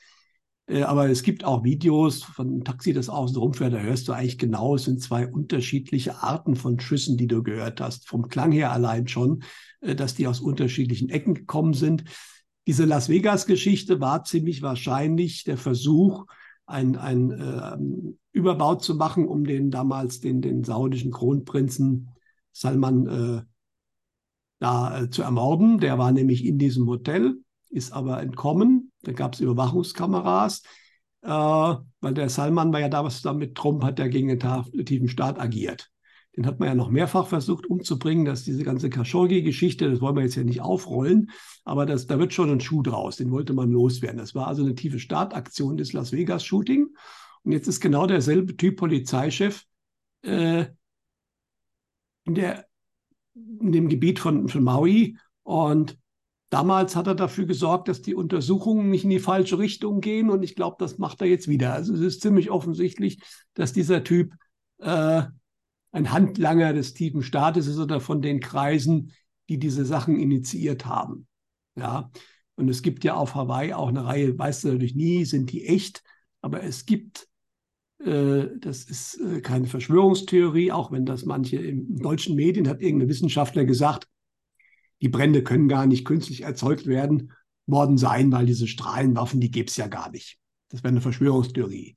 Äh, aber es gibt auch Videos von einem Taxi, das außen rumfährt, da hörst du eigentlich genau, es sind zwei unterschiedliche Arten von Schüssen, die du gehört hast. Vom Klang her allein schon, äh, dass die aus unterschiedlichen Ecken gekommen sind. Diese Las Vegas-Geschichte war ziemlich wahrscheinlich der Versuch, ein, ein äh, Überbau zu machen, um den damals den, den saudischen Kronprinzen Salman äh, da äh, zu ermorden. Der war nämlich in diesem Hotel, ist aber entkommen da gab es Überwachungskameras, äh, weil der Salman war ja da, was zusammen mit Trump hat ja gegen den tiefen Staat agiert. Den hat man ja noch mehrfach versucht umzubringen, dass diese ganze Khashoggi-Geschichte, das wollen wir jetzt ja nicht aufrollen, aber das, da wird schon ein Schuh draus, den wollte man loswerden. Das war also eine tiefe Startaktion des Las Vegas-Shooting. Und jetzt ist genau derselbe Typ Polizeichef äh, in, der, in dem Gebiet von, von Maui und Damals hat er dafür gesorgt, dass die Untersuchungen nicht in die falsche Richtung gehen und ich glaube, das macht er jetzt wieder. Also es ist ziemlich offensichtlich, dass dieser Typ äh, ein Handlanger des tiefen Staates ist oder von den Kreisen, die diese Sachen initiiert haben. Ja, und es gibt ja auf Hawaii auch eine Reihe, weißt du natürlich nie, sind die echt, aber es gibt, das ist äh, keine Verschwörungstheorie, auch wenn das manche in deutschen Medien hat irgendein Wissenschaftler gesagt, die Brände können gar nicht künstlich erzeugt werden worden sein, weil diese Strahlenwaffen, die gäbe es ja gar nicht. Das wäre eine Verschwörungstheorie.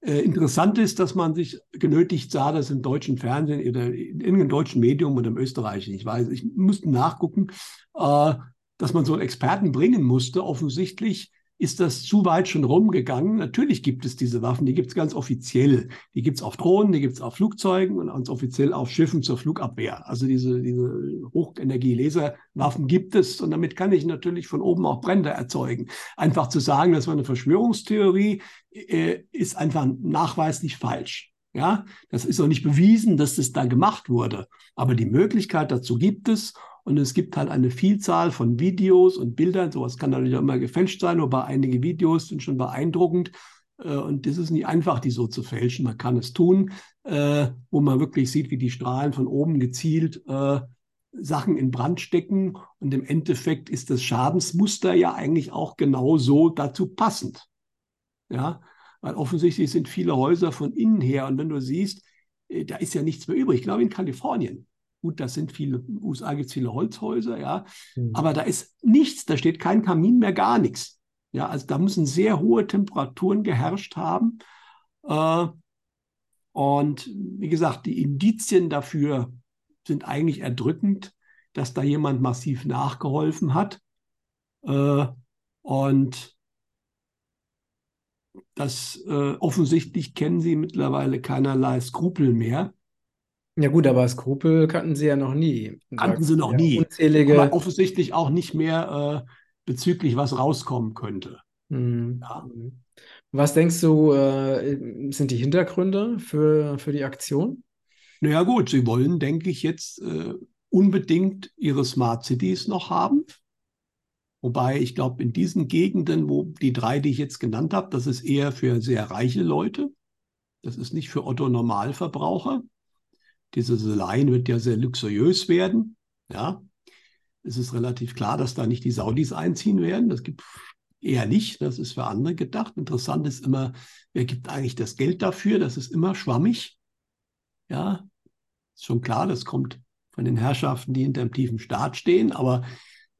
Äh, interessant ist, dass man sich genötigt sah, dass im deutschen Fernsehen oder in irgendeinem deutschen Medium oder im österreichischen, ich weiß, ich musste nachgucken, äh, dass man so einen Experten bringen musste, offensichtlich, ist das zu weit schon rumgegangen. Natürlich gibt es diese Waffen, die gibt es ganz offiziell. Die gibt es auf Drohnen, die gibt es auf Flugzeugen und ganz offiziell auf Schiffen zur Flugabwehr. Also diese, diese Hochenergie-Laserwaffen gibt es und damit kann ich natürlich von oben auch Brände erzeugen. Einfach zu sagen, das war eine Verschwörungstheorie, äh, ist einfach nachweislich falsch. Ja, das ist auch nicht bewiesen, dass das da gemacht wurde. Aber die Möglichkeit dazu gibt es und es gibt halt eine Vielzahl von Videos und Bildern. Sowas kann natürlich auch immer gefälscht sein, aber einige Videos sind schon beeindruckend. Äh, und das ist nicht einfach, die so zu fälschen. Man kann es tun, äh, wo man wirklich sieht, wie die Strahlen von oben gezielt äh, Sachen in Brand stecken. Und im Endeffekt ist das Schadensmuster ja eigentlich auch genau so dazu passend. Ja, weil offensichtlich sind viele Häuser von innen her. Und wenn du siehst, da ist ja nichts mehr übrig. Ich glaube, in Kalifornien Gut, das sind viele, USA gibt es viele Holzhäuser, ja. Mhm. Aber da ist nichts, da steht kein Kamin mehr, gar nichts. Ja, also da müssen sehr hohe Temperaturen geherrscht haben. Äh, und wie gesagt, die Indizien dafür sind eigentlich erdrückend, dass da jemand massiv nachgeholfen hat. Äh, und dass äh, offensichtlich kennen sie mittlerweile keinerlei Skrupel mehr. Ja gut, aber Skrupel kannten sie ja noch nie. Kannten sie noch Ja, nie. unzählige. Aber offensichtlich auch nicht mehr äh, bezüglich was rauskommen könnte. Hm. Ja. Was denkst du, äh, sind die Hintergründe für, für die Aktion? Naja gut, sie wollen, denke ich, jetzt äh, unbedingt ihre Smart Cities noch haben. Wobei ich glaube, in diesen Gegenden, wo die drei, die ich jetzt genannt habe, das ist eher für sehr reiche Leute. Das ist nicht für Otto Normalverbraucher. Diese Line wird ja sehr luxuriös werden. Ja, es ist relativ klar, dass da nicht die Saudis einziehen werden. Das gibt eher nicht. Das ist für andere gedacht. Interessant ist immer, wer gibt eigentlich das Geld dafür? Das ist immer schwammig. Ja, ist schon klar, das kommt von den Herrschaften, die hinter dem tiefen Staat stehen. Aber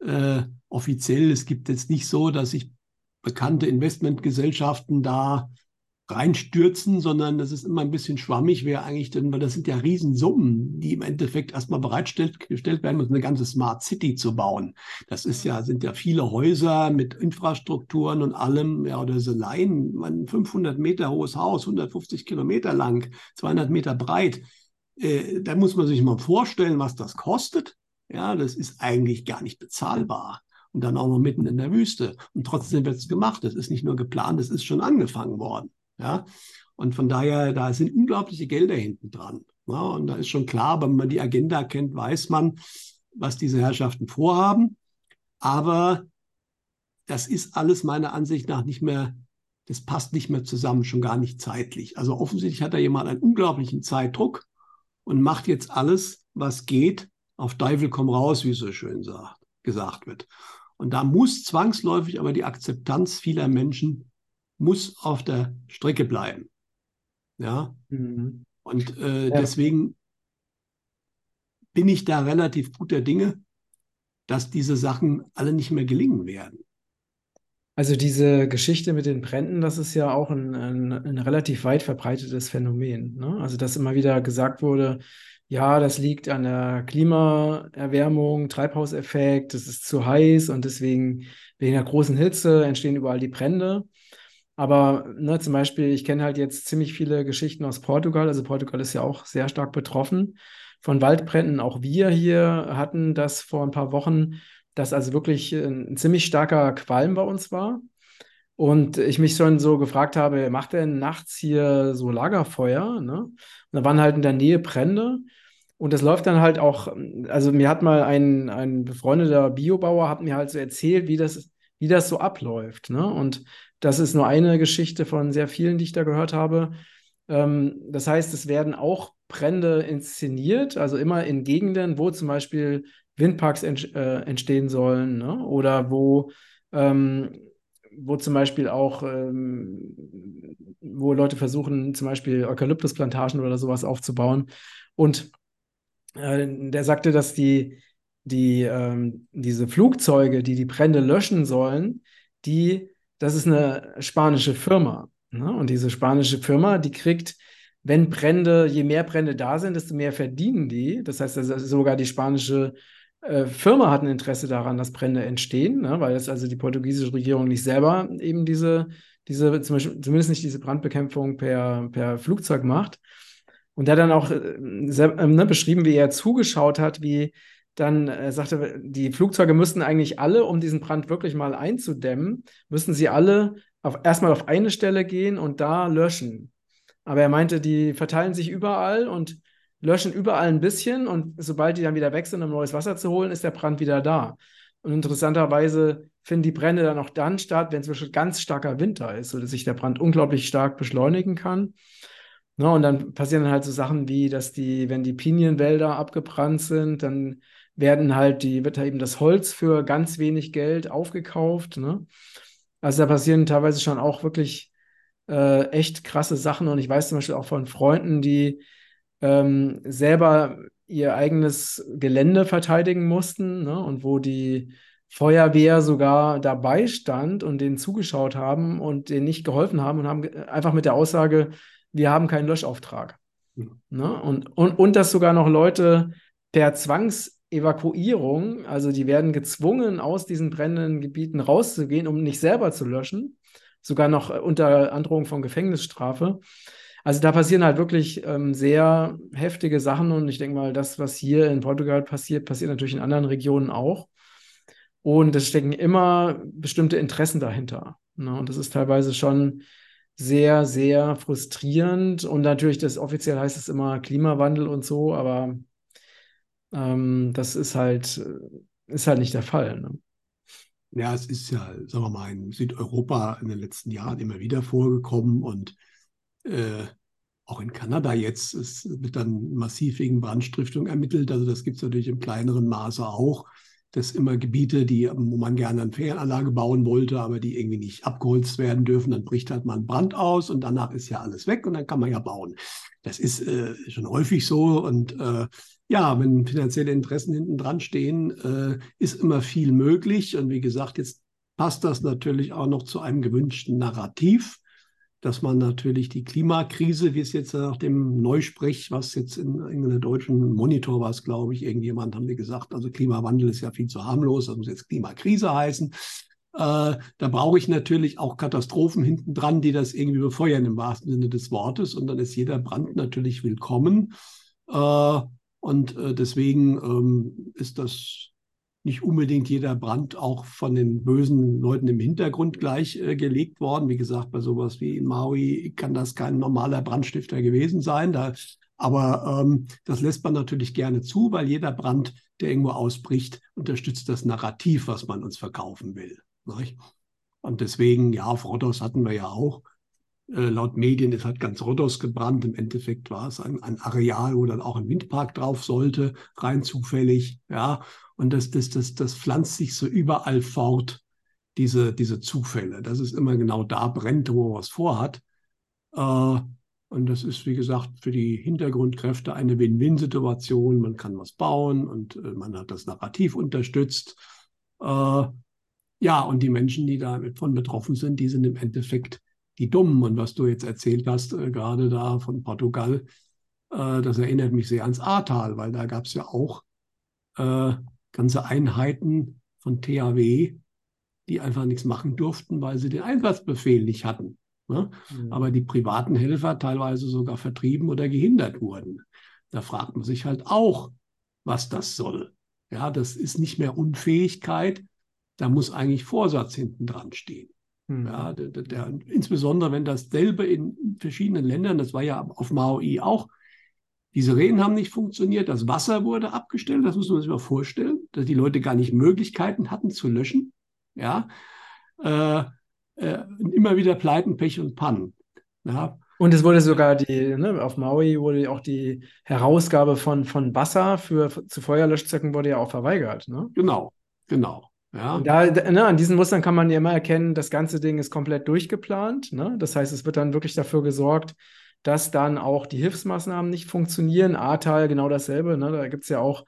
äh, offiziell, es gibt jetzt nicht so, dass sich bekannte Investmentgesellschaften da reinstürzen, sondern das ist immer ein bisschen schwammig, wer eigentlich denn, weil das sind ja Riesensummen, die im Endeffekt erstmal bereitgestellt gestellt werden, um eine ganze Smart City zu bauen. Das ist ja, sind ja viele Häuser mit Infrastrukturen und allem, ja, oder so Laien, ein 500 Meter hohes Haus, 150 Kilometer lang, 200 Meter breit. Äh, da muss man sich mal vorstellen, was das kostet. Ja, das ist eigentlich gar nicht bezahlbar. Und dann auch noch mitten in der Wüste. Und trotzdem wird es gemacht. Das ist nicht nur geplant, es ist schon angefangen worden. Ja, und von daher, da sind unglaubliche Gelder hinten dran. Ja, und da ist schon klar, wenn man die Agenda kennt, weiß man, was diese Herrschaften vorhaben. Aber das ist alles meiner Ansicht nach nicht mehr, das passt nicht mehr zusammen, schon gar nicht zeitlich. Also offensichtlich hat da jemand einen unglaublichen Zeitdruck und macht jetzt alles, was geht, auf Teufel komm raus, wie es so schön sagt, gesagt wird. Und da muss zwangsläufig aber die Akzeptanz vieler Menschen muss auf der Strecke bleiben. Ja. Mhm. Und äh, Ja. deswegen bin ich da relativ guter Dinge, dass diese Sachen alle nicht mehr gelingen werden. Also diese Geschichte mit den Bränden, das ist ja auch ein, ein, ein relativ weit verbreitetes Phänomen. Ne? Also dass immer wieder gesagt wurde, ja, das liegt an der Klimaerwärmung, Treibhauseffekt, es ist zu heiß und deswegen wegen der großen Hitze entstehen überall die Brände. Aber ne, zum Beispiel, ich kenne halt jetzt ziemlich viele Geschichten aus Portugal. Also Portugal ist ja auch sehr stark betroffen von Waldbränden. Auch wir hier hatten das vor ein paar Wochen, dass also wirklich ein ziemlich starker Qualm bei uns war. Und ich mich schon so gefragt habe, macht er nachts hier so Lagerfeuer? Ne? Und da waren halt in der Nähe Brände. Und das läuft dann halt auch, also mir hat mal ein, ein befreundeter Biobauer hat mir halt so erzählt, wie das, wie das so abläuft. Ne? Und das ist nur eine Geschichte von sehr vielen, die ich da gehört habe. Ähm, das heißt, es werden auch Brände inszeniert, also immer in Gegenden, wo zum Beispiel Windparks ent, äh, entstehen sollen ne? oder wo, ähm, wo zum Beispiel auch, ähm, wo Leute versuchen, zum Beispiel Eukalyptusplantagen oder sowas aufzubauen. Und äh, der sagte, dass die, die, ähm, diese Flugzeuge, die die Brände löschen sollen, die, das ist eine spanische Firma. Ne? Und diese spanische Firma, die kriegt, wenn Brände, je mehr Brände da sind, desto mehr verdienen die. Das heißt, also sogar die spanische äh, Firma hat ein Interesse daran, dass Brände entstehen, ne? weil das also die portugiesische Regierung nicht selber eben diese, diese zum Beispiel, zumindest nicht diese Brandbekämpfung per, per Flugzeug macht. Und der dann auch äh, sehr, äh, ne, beschrieben, wie er zugeschaut hat, wie dann äh, sagte, die Flugzeuge müssten eigentlich alle, um diesen Brand wirklich mal einzudämmen, müssten sie alle auf, erstmal auf eine Stelle gehen und da löschen. Aber er meinte, die verteilen sich überall und löschen überall ein bisschen und sobald die dann wieder weg sind, um neues Wasser zu holen, ist der Brand wieder da. Und interessanterweise finden die Brände dann auch dann statt, wenn es wirklich ganz starker Winter ist, sodass sich der Brand unglaublich stark beschleunigen kann. Ne, und dann passieren halt so Sachen wie, dass die, wenn die Pinienwälder abgebrannt sind, dann werden halt die, wird halt eben das Holz für ganz wenig Geld aufgekauft. Ne? Also da passieren teilweise schon auch wirklich äh, echt krasse Sachen. Und ich weiß zum Beispiel auch von Freunden, die ähm, selber ihr eigenes Gelände verteidigen mussten ne? und wo die Feuerwehr sogar dabei stand und denen zugeschaut haben und denen nicht geholfen haben und haben einfach mit der Aussage, wir haben keinen Löschauftrag. Ja. Ne? Und, und, und dass sogar noch Leute per Zwangsevakuierung, also die werden gezwungen, aus diesen brennenden Gebieten rauszugehen, um nicht selber zu löschen. sogar noch unter Androhung von Gefängnisstrafe. Also da passieren halt wirklich ähm, sehr heftige Sachen und ich denke mal, das, was hier in Portugal passiert, passiert natürlich in anderen Regionen auch. Und es stecken immer bestimmte Interessen dahinter. Ne? Und das ist teilweise schon sehr, sehr frustrierend. Und natürlich, das offiziell heißt es immer Klimawandel und so, aber ähm, das ist halt, ist halt nicht der Fall. Ne? Ja, es ist ja, sagen wir mal, in Südeuropa in den letzten Jahren immer wieder vorgekommen und äh, auch in Kanada jetzt es wird dann massiv wegen Brandstiftung ermittelt. Also das gibt es natürlich im kleineren Maße auch. Das immer Gebiete, die, wo man gerne eine Ferienanlage bauen wollte, aber die irgendwie nicht abgeholzt werden dürfen. Dann bricht halt mal ein Brand aus und danach ist ja alles weg und dann kann man ja bauen. Das ist äh, schon häufig so. Und äh, ja, wenn finanzielle Interessen hinten dran stehen, äh, ist immer viel möglich. Und wie gesagt, jetzt passt das natürlich auch noch zu einem gewünschten Narrativ dass man natürlich die Klimakrise, wie es jetzt nach dem Neusprech, was jetzt in, in der deutschen Monitor war, glaube ich, irgendjemand haben wir gesagt, also Klimawandel ist ja viel zu harmlos, das muss jetzt Klimakrise heißen. Äh, da brauche ich natürlich auch Katastrophen hinten dran, die das irgendwie befeuern im wahrsten Sinne des Wortes. Und dann ist jeder Brand natürlich willkommen. Äh, und äh, deswegen ähm, ist das nicht unbedingt jeder Brand auch von den bösen Leuten im Hintergrund gleich äh, gelegt worden. Wie gesagt, bei sowas wie in Maui kann das kein normaler Brandstifter gewesen sein. Da, aber ähm, das lässt man natürlich gerne zu, weil jeder Brand, der irgendwo ausbricht, unterstützt das Narrativ, was man uns verkaufen will. Nicht? Und deswegen, ja, auf Rhodos hatten wir ja auch. Äh, laut Medien ist halt ganz Rhodos gebrannt. Im Endeffekt war es ein, ein Areal, wo dann auch ein Windpark drauf sollte, rein zufällig. Ja, und das, das, das, das pflanzt sich so überall fort, diese, diese Zufälle, dass es immer genau da brennt, wo man was vorhat. Äh, und das ist, wie gesagt, für die Hintergrundkräfte eine Win-Win-Situation. Man kann was bauen und äh, man hat das Narrativ unterstützt. Äh, ja, und die Menschen, die davon betroffen sind, die sind im Endeffekt die Dummen. Und was du jetzt erzählt hast, äh, gerade da von Portugal, äh, das erinnert mich sehr ans Ahrtal, weil da gab es ja auch äh, ganze Einheiten von THW, die einfach nichts machen durften, weil sie den Einsatzbefehl nicht hatten. Ne? Mhm. Aber die privaten Helfer teilweise sogar vertrieben oder gehindert wurden. Da fragt man sich halt auch, was das soll. Ja, das ist nicht mehr Unfähigkeit, da muss eigentlich Vorsatz hinten dran stehen. Mhm. Ja, der, der, insbesondere wenn dasselbe in verschiedenen Ländern, das war ja auf Maui auch, diese Rehen haben nicht funktioniert, das Wasser wurde abgestellt, das muss man sich mal vorstellen, dass die Leute gar nicht Möglichkeiten hatten zu löschen. Ja, äh, äh, immer wieder Pleiten, Pech und Pannen. Ja. Und es wurde sogar die, ne, auf Maui wurde auch die Herausgabe von, von Wasser für, zu Feuerlöschzwecken wurde ja auch verweigert. Ne? Genau, genau. Ja. Da, ne, an diesen Mustern kann man ja immer erkennen, das ganze Ding ist komplett durchgeplant. Ne? Das heißt, es wird dann wirklich dafür gesorgt, dass dann auch die Hilfsmaßnahmen nicht funktionieren. Ahrtal genau dasselbe. Ne? Da gibt es ja auch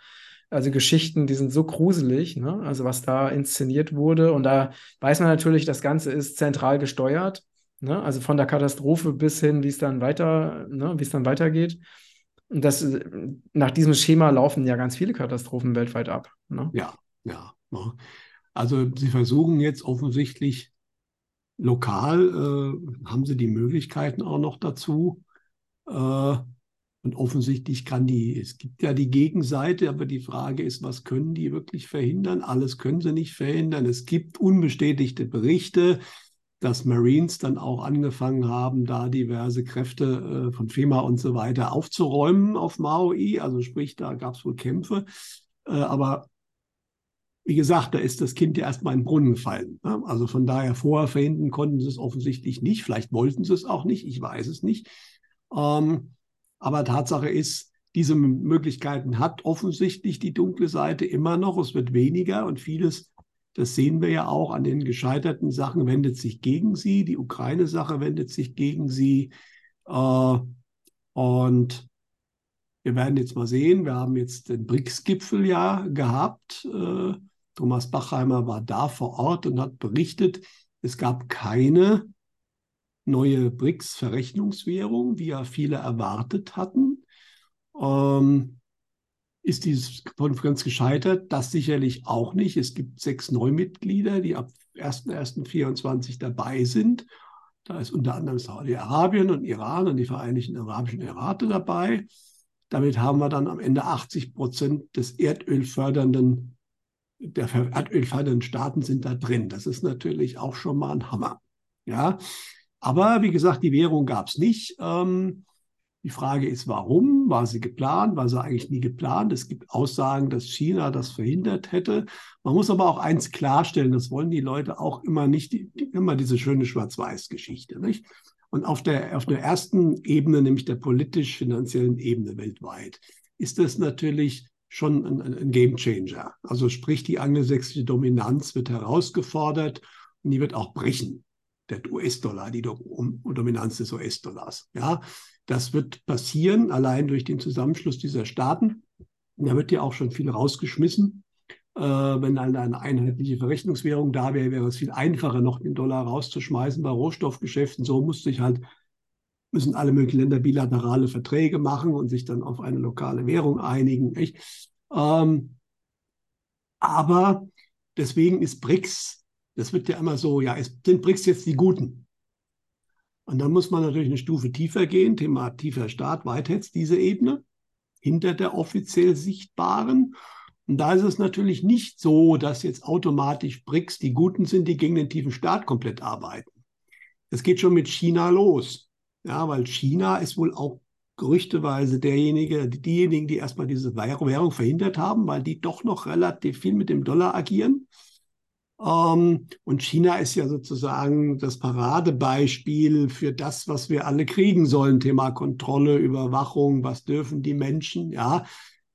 also Geschichten, die sind so gruselig, ne? also was da inszeniert wurde. Und da weiß man natürlich, das Ganze ist zentral gesteuert. Ne? Also von der Katastrophe bis hin, wie es dann weiter, ne? wie es dann weitergeht. Und das, nach diesem Schema laufen ja ganz viele Katastrophen weltweit ab. Ne? Ja, ja. Also sie versuchen jetzt offensichtlich lokal, äh, haben sie die Möglichkeiten auch noch dazu, äh, und offensichtlich kann die, es gibt ja die Gegenseite, aber die Frage ist, was können die wirklich verhindern? Alles können sie nicht verhindern. Es gibt unbestätigte Berichte, dass Marines dann auch angefangen haben, da diverse Kräfte äh, von FEMA und so weiter aufzuräumen auf Maui. Also sprich, da gab es wohl Kämpfe. Äh, aber wie gesagt, da ist das Kind ja erstmal in den Brunnen gefallen. Ne? Also von daher vorher verhindern konnten sie es offensichtlich nicht. Vielleicht wollten sie es auch nicht. Ich weiß es nicht. Ähm, aber Tatsache ist, diese Möglichkeiten hat offensichtlich die dunkle Seite immer noch. Es wird weniger und vieles, das sehen wir ja auch an den gescheiterten Sachen, wendet sich gegen sie. Die Ukraine-Sache wendet sich gegen sie. Äh, und wir werden jetzt mal sehen. Wir haben jetzt den BRICS-Gipfel ja gehabt. Thomas Bachheimer war da vor Ort und hat berichtet, es gab keine neue BRICS-Verrechnungswährung, wie ja viele erwartet hatten. Ähm, ist diese Konferenz gescheitert? Das sicherlich auch nicht. Es gibt sechs Neumitglieder, die ab 1.1.24 dabei sind. Da ist unter anderem Saudi-Arabien und Iran und die Vereinigten Arabischen Emirate dabei. Damit haben wir dann am Ende 80 Prozent des erdölfördernden, der erdölfördernden Staaten sind da drin. Das ist natürlich auch schon mal ein Hammer. Ja, aber wie gesagt, die Währung gab es nicht. Ähm, die Frage ist, warum? War sie geplant? War sie eigentlich nie geplant? Es gibt Aussagen, dass China das verhindert hätte. Man muss aber auch eins klarstellen, das wollen die Leute auch immer nicht, die, immer diese schöne Schwarz-Weiß-Geschichte, nicht? Und auf der, auf der ersten Ebene, nämlich der politisch-finanziellen Ebene weltweit, ist das natürlich schon ein, ein Game Changer. Also sprich, die angelsächsische Dominanz wird herausgefordert und die wird auch brechen. Der US-Dollar, die Dominanz des US-Dollars. Ja, das wird passieren, allein durch den Zusammenschluss dieser Staaten. Da wird ja auch schon viel rausgeschmissen. Äh, wenn eine, eine einheitliche Verrechnungswährung da wäre, wäre es viel einfacher, noch den Dollar rauszuschmeißen bei Rohstoffgeschäften. So musste ich halt, müssen alle möglichen Länder bilaterale Verträge machen und sich dann auf eine lokale Währung einigen. Ähm, aber deswegen ist BRICS, das wird ja immer so, ja, ist, sind BRICS jetzt die Guten? Und dann muss man natürlich eine Stufe tiefer gehen, Thema tiefer Staat, Whiteheads, diese Ebene, hinter der offiziell sichtbaren. Und da ist es natürlich nicht so, dass jetzt automatisch BRICS die Guten sind, die gegen den tiefen Staat komplett arbeiten. Es geht schon mit China los. Ja, weil China ist wohl auch gerüchteweise derjenige, diejenigen, die erstmal diese Währung verhindert haben, weil die doch noch relativ viel mit dem Dollar agieren. Ähm, und China ist ja sozusagen das Paradebeispiel für das, was wir alle kriegen sollen. Thema Kontrolle, Überwachung, was dürfen die Menschen, ja.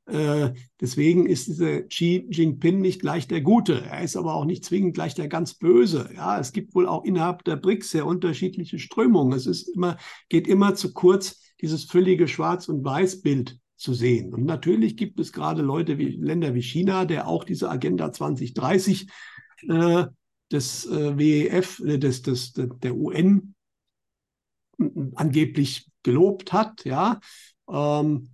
Äh, deswegen ist dieser Xi Jinping nicht gleich der Gute. Er ist aber auch nicht zwingend gleich der ganz Böse. Ja, es gibt wohl auch innerhalb der BRICS sehr unterschiedliche Strömungen. Es ist immer, geht immer zu kurz, dieses völlige Schwarz- und Weiß-Bild zu sehen. Und natürlich gibt es gerade Leute wie Länder wie China, der auch diese Agenda 2030 äh, des äh, WEF, äh, des, des, der UN angeblich gelobt hat, ja. Ähm,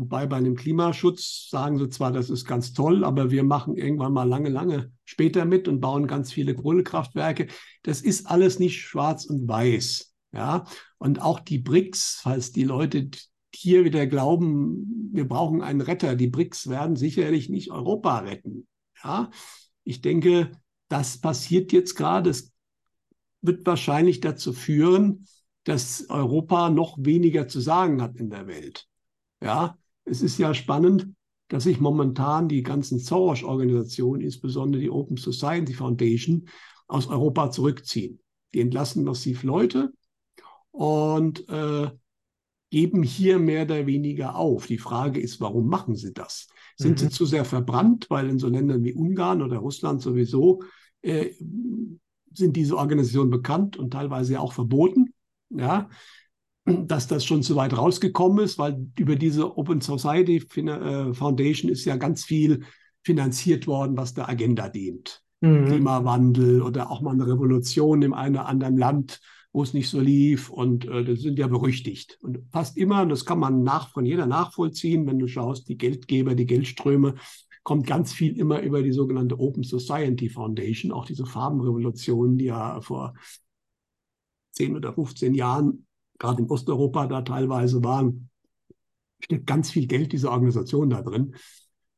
wobei bei einem Klimaschutz sagen sie zwar, das ist ganz toll, aber wir machen irgendwann mal lange, lange später mit und bauen ganz viele Kohlekraftwerke. Das ist alles nicht schwarz und weiß, ja. Und auch die BRICS, falls die Leute hier wieder glauben, wir brauchen einen Retter, die BRICS werden sicherlich nicht Europa retten, ja. Ich denke, das passiert jetzt gerade. Es wird wahrscheinlich dazu führen, dass Europa noch weniger zu sagen hat in der Welt. Ja, es ist ja spannend, dass sich momentan die ganzen Soros-Organisationen, insbesondere die Open Society Foundation, aus Europa zurückziehen. Die entlassen massiv Leute und äh, geben hier mehr oder weniger auf. Die Frage ist, warum machen sie das? Sind mhm. sie zu sehr verbrannt, weil in so Ländern wie Ungarn oder Russland sowieso äh, sind diese Organisationen bekannt und teilweise auch verboten. Ja, dass das schon zu weit rausgekommen ist, weil über diese Open Society äh, Foundation ist ja ganz viel finanziert worden, was der Agenda dient. Mhm. Klimawandel oder auch mal eine Revolution in einem anderen Land, wo es nicht so lief. Und äh, das sind ja berüchtigt. Und fast immer, und das kann man nach, von jeder nachvollziehen, wenn du schaust, die Geldgeber, die Geldströme, kommt ganz viel immer über die sogenannte Open Society Foundation, auch diese Farbenrevolution, die ja vor 10 oder 15 Jahren gerade in Osteuropa da teilweise waren, steckt ganz viel Geld dieser Organisation da drin.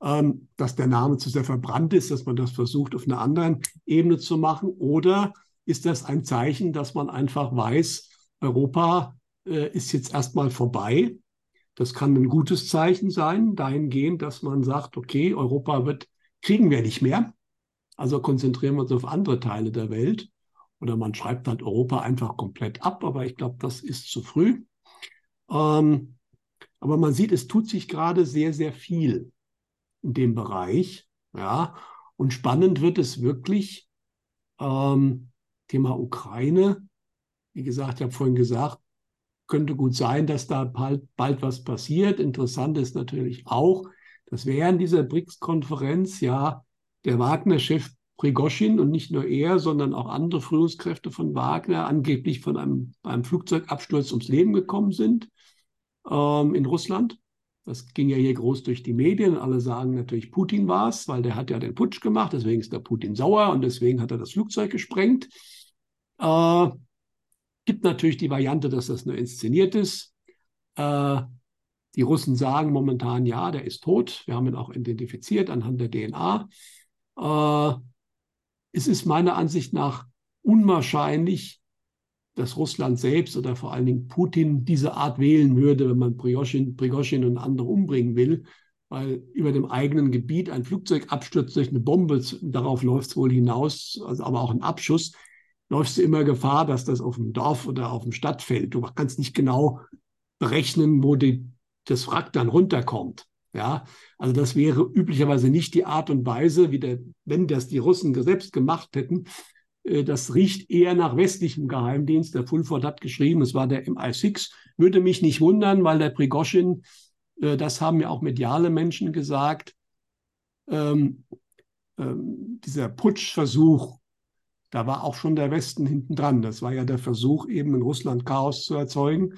Ähm, dass der Name zu sehr verbrannt ist, dass man das versucht, auf einer anderen Ebene zu machen? Oder ist das ein Zeichen, dass man einfach weiß, Europa äh, ist jetzt erstmal vorbai das kann ein gutes Zeichen sein, dahingehend, dass man sagt, okay, Europa wird, kriegen wir nicht mehr. Also konzentrieren wir uns auf andere Teile der Welt. Oder man schreibt halt Europa einfach komplett ab, aber ich glaube, das ist zu früh. Ähm, aber man sieht, es tut sich gerade sehr, sehr viel in dem Bereich. Ja, und spannend wird es wirklich. Ähm, Thema Ukraine. Wie gesagt, ich habe vorhin gesagt, könnte gut sein, dass da bald, bald was passiert. Interessant ist natürlich auch, dass während dieser BRICS-Konferenz ja der Wagner-Chef Prigoschin und nicht nur er, sondern auch andere Führungskräfte von Wagner angeblich von einem, einem Flugzeugabsturz ums Leben gekommen sind ähm, in Russland. Das ging ja hier groß durch die Medien. Alle sagen natürlich, Putin war es, weil der hat ja den Putsch gemacht. Deswegen ist der Putin sauer und deswegen hat er das Flugzeug gesprengt. Äh, gibt natürlich die Variante, dass das nur inszeniert ist. Äh, die Russen sagen momentan, ja, der ist tot. Wir haben ihn auch identifiziert anhand der DNA. Äh, es ist meiner Ansicht nach unwahrscheinlich, dass Russland selbst oder vor allen Dingen Putin diese Art wählen würde, wenn man Prigozhin und andere umbringen will, weil über dem eigenen Gebiet ein Flugzeug abstürzt durch eine Bombe, darauf läuft es wohl hinaus, also aber auch ein Abschuss, läufst du immer Gefahr, dass das auf dem Dorf oder auf dem Stadtfeld, du kannst nicht genau berechnen, wo die, das Wrack dann runterkommt. Ja, also das wäre üblicherweise nicht die Art und Weise, wie der, wenn das die Russen selbst gemacht hätten. Äh, das riecht eher nach westlichem Geheimdienst. Der Fulford hat geschrieben, es war der MI6. Würde mich nicht wundern, weil der Prigoschin, äh, das haben ja auch mediale Menschen gesagt, ähm, ähm, dieser Putschversuch, da war auch schon der Westen hinten dran. Das war ja der Versuch, eben in Russland Chaos zu erzeugen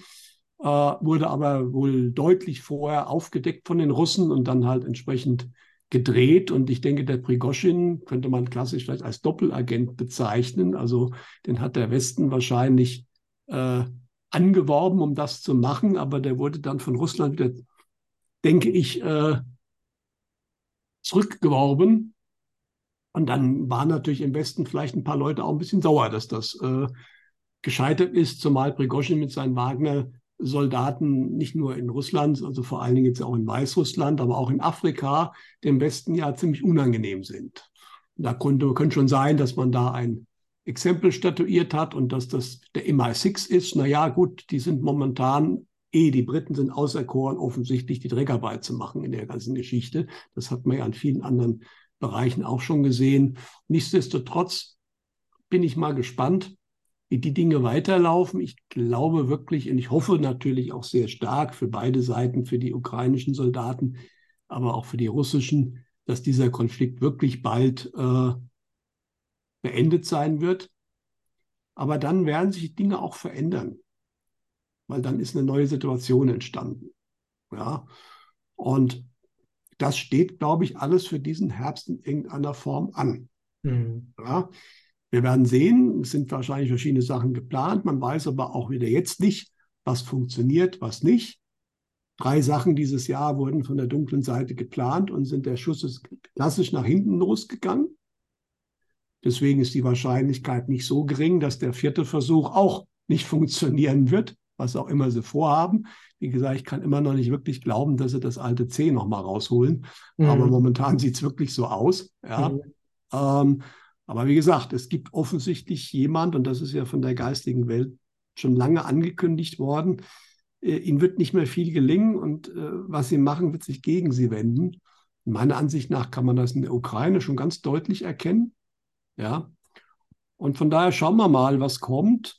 äh, wurde aber wohl deutlich vorher aufgedeckt von den Russen und dann halt entsprechend gedreht. Und ich denke, der Prigoschin könnte man klassisch vielleicht als Doppelagent bezeichnen. Also den hat der Westen wahrscheinlich äh, angeworben, um das zu machen, aber der wurde dann von Russland wieder, denke ich, äh, zurückgeworben. Und dann waren natürlich im Westen vielleicht ein paar Leute auch ein bisschen sauer, dass das äh, gescheitert ist, zumal Prigoschin mit seinen Wagner Soldaten nicht nur in Russland, also vor allen Dingen jetzt auch in Weißrussland, aber auch in Afrika dem Westen ja ziemlich unangenehm sind. Da konnte, könnte schon sein, dass man da ein Exempel statuiert hat und dass das der MI6 ist. Naja, gut, die sind momentan, eh, die Briten sind auserkoren, offensichtlich die Dreckarbeit zu machen in der ganzen Geschichte. Das hat man ja an vielen anderen Bereichen auch schon gesehen. Nichtsdestotrotz bin ich mal gespannt, wie die Dinge weiterlaufen. Ich glaube wirklich und ich hoffe natürlich auch sehr stark für beide Seiten, für die ukrainischen Soldaten, aber auch für die russischen, dass dieser Konflikt wirklich bald äh, beendet sein wird. Aber dann werden sich Dinge auch verändern, weil dann ist eine neue Situation entstanden. Ja, und das steht, glaube ich, alles für diesen Herbst in irgendeiner Form an. Mhm. Ja, wir werden sehen, es sind wahrscheinlich verschiedene Sachen geplant. Man weiß aber auch wieder jetzt nicht, was funktioniert, was nicht. Drei Sachen dieses Jahr wurden von der dunklen Seite geplant und sind der Schuss ist klassisch nach hinten losgegangen. Deswegen ist die Wahrscheinlichkeit nicht so gering, dass der vierte Versuch auch nicht funktionieren wird, was auch immer sie vorhaben. Wie gesagt, ich kann immer noch nicht wirklich glauben, dass sie das alte C nochmal rausholen. Mhm. Aber momentan sieht es wirklich so aus. Ja. Mhm. Ähm, aber wie gesagt, es gibt offensichtlich jemand, und das ist ja von der geistigen Welt schon lange angekündigt worden, äh, ihnen wird nicht mehr viel gelingen und äh, was sie machen, wird sich gegen sie wenden. Meiner Ansicht nach kann man das in der Ukraine schon ganz deutlich erkennen. Ja. Und von daher schauen wir mal, was kommt.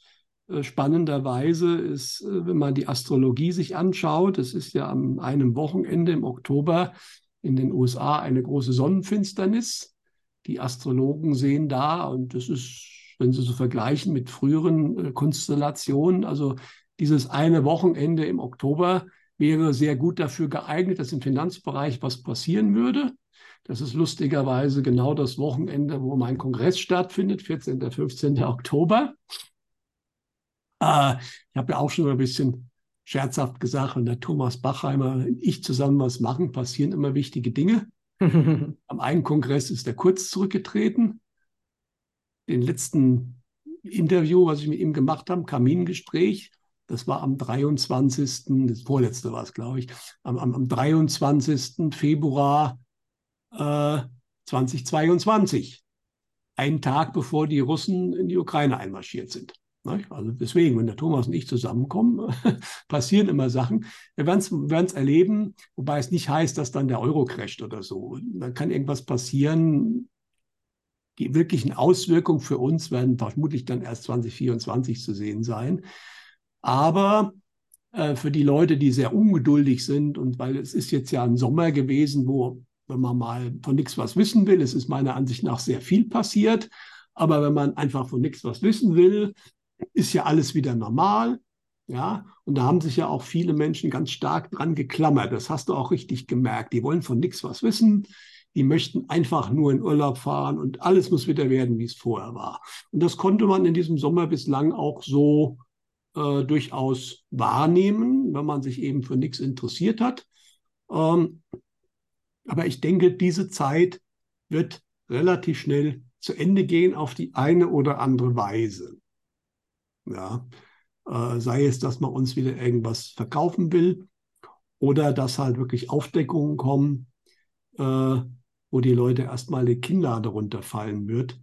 Äh, spannenderweise ist, äh, wenn man die Astrologie sich anschaut, es ist ja am einem Wochenende im Oktober in den USA eine große Sonnenfinsternis die Astrologen sehen da, und das ist, wenn Sie so vergleichen mit früheren äh, Konstellationen, also dieses eine Wochenende im Oktober wäre sehr gut dafür geeignet, dass im Finanzbereich was passieren würde. Das ist lustigerweise genau das Wochenende, wo mein Kongress stattfindet, 14. 15. Oktober. Äh, ich habe ja auch schon ein bisschen scherzhaft gesagt, wenn der Thomas Bachheimer und ich zusammen was machen, passieren immer wichtige Dinge. Am einen Kongress ist er kurz zurückgetreten. Den letzten Interview, was ich mit ihm gemacht habe, Kamingespräch, das war am 23., das vorletzte war es, glaube ich, am, am, am 23. Februar äh, 2022. Einen Tag bevor die Russen in die Ukraine einmarschiert sind. Also deswegen, wenn der Thomas und ich zusammenkommen, passieren immer Sachen. Wir werden es erleben, wobei es nicht heißt, dass dann der Euro crasht oder so. Dann kann irgendwas passieren. Die wirklichen Auswirkungen für uns werden vermutlich dann erst 2024 zu sehen sein. Aber äh, für die Leute, die sehr ungeduldig sind und weil es ist jetzt ja ein Sommer gewesen, wo, wenn man mal von nichts was wissen will, es ist meiner Ansicht nach sehr viel passiert. Aber wenn man einfach von nichts was wissen will, ist ja alles wieder normal. Ja, und da haben sich ja auch viele Menschen ganz stark dran geklammert. Das hast du auch richtig gemerkt. Die wollen von nichts was wissen. Die möchten einfach nur in Urlaub fahren und alles muss wieder werden, wie es vorher war. Und das konnte man in diesem Sommer bislang auch so äh, durchaus wahrnehmen, wenn man sich eben für nichts interessiert hat. Ähm, aber ich denke, diese Zeit wird relativ schnell zu Ende gehen auf die eine oder andere Weise. Ja, äh, sei es, dass man uns wieder irgendwas verkaufen will oder dass halt wirklich Aufdeckungen kommen, äh, wo die Leute erstmal die Kinnlade runterfallen wird.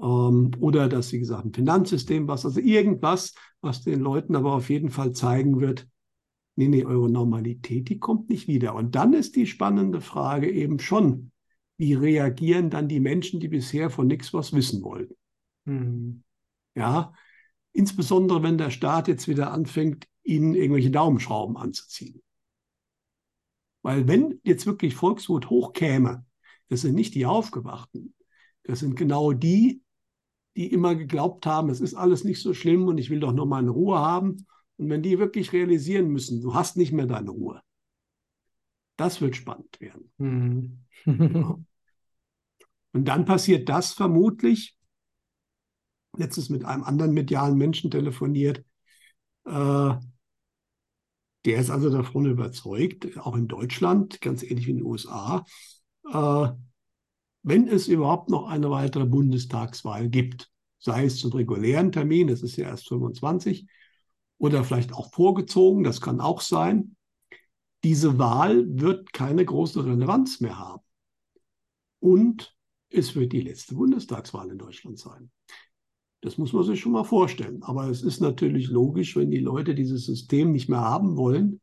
Ähm, oder dass, wie gesagt, ein Finanzsystem, was, also irgendwas, was den Leuten aber auf jeden Fall zeigen wird, nee, nee, eure Normalität, die kommt nicht wieder. Und dann ist die spannende Frage eben schon, wie reagieren dann die Menschen, die bisher von nichts was wissen wollten? Mhm. Ja, insbesondere wenn der Staat jetzt wieder anfängt, ihnen irgendwelche Daumenschrauben anzuziehen. Weil wenn jetzt wirklich Volkswut hochkäme, das sind nicht die Aufgewachten, das sind genau die, die immer geglaubt haben, es ist alles nicht so schlimm und ich will doch nur meine Ruhe haben. Und wenn die wirklich realisieren müssen, du hast nicht mehr deine Ruhe, das wird spannend werden. Mhm. ja. Und dann passiert das vermutlich. Letztens mit einem anderen medialen Menschen telefoniert. Äh, der ist also davon überzeugt, auch in Deutschland, ganz ähnlich wie in den USA, äh, wenn es überhaupt noch eine weitere Bundestagswahl gibt, sei es zum regulären Termin, das ist ja erst 25, oder vielleicht auch vorgezogen, das kann auch sein, diese Wahl wird keine große Relevanz mehr haben. Und es wird die letzte Bundestagswahl in Deutschland sein. Das muss man sich schon mal vorstellen. Aber es ist natürlich logisch, wenn die Leute dieses System nicht mehr haben wollen,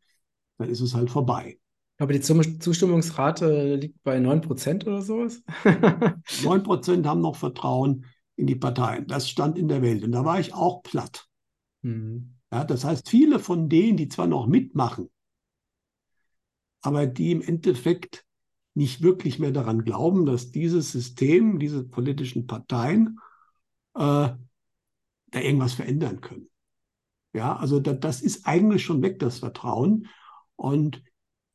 dann ist es halt vorbei. Aber die Zustimmungsrate liegt bei 9% oder sowas? 9% haben noch Vertrauen in die Parteien. Das stand in der Welt. Und da war ich auch platt. Mhm. Ja, das heißt, viele von denen, die zwar noch mitmachen, aber die im Endeffekt nicht wirklich mehr daran glauben, dass dieses System, diese politischen Parteien äh, da irgendwas verändern können. Ja, also da, das ist eigentlich schon weg, das Vertrauen. Und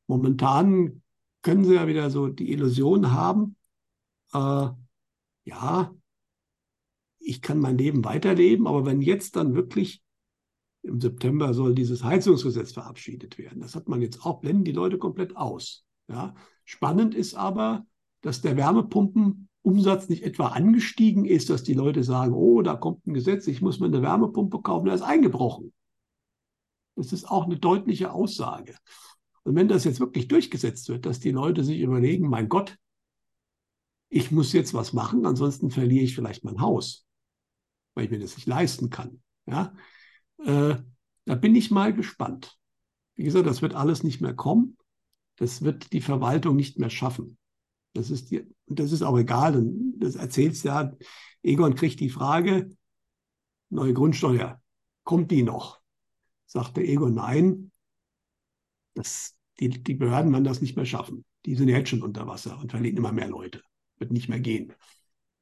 momentan können sie ja wieder so die Illusion haben, äh, ja, ich kann mein Leben weiterleben, aber wenn jetzt dann wirklich im September soll dieses Heizungsgesetz verabschiedet werden, das hat man jetzt auch, blenden die Leute komplett aus. Ja, Spannend ist aber, dass der Wärmepumpenumsatz nicht etwa angestiegen ist, dass die Leute sagen, oh, da kommt ein Gesetz, ich muss mir eine Wärmepumpe kaufen, der ist eingebrochen. Das ist auch eine deutliche Aussage. Und wenn das jetzt wirklich durchgesetzt wird, dass die Leute sich überlegen, mein Gott, ich muss jetzt was machen, ansonsten verliere ich vielleicht mein Haus, weil ich mir das nicht leisten kann. Ja, äh, da bin ich mal gespannt. Wie gesagt, das wird alles nicht mehr kommen. Das wird die Verwaltung nicht mehr schaffen. Das ist, die, das ist auch egal. Das erzählst ja. Egon kriegt die Frage, neue Grundsteuer, kommt die noch? Sagte Egon, nein, das, die, die Behörden werden das nicht mehr schaffen. Die sind jetzt schon unter Wasser und verlieren immer mehr Leute. Wird nicht mehr gehen.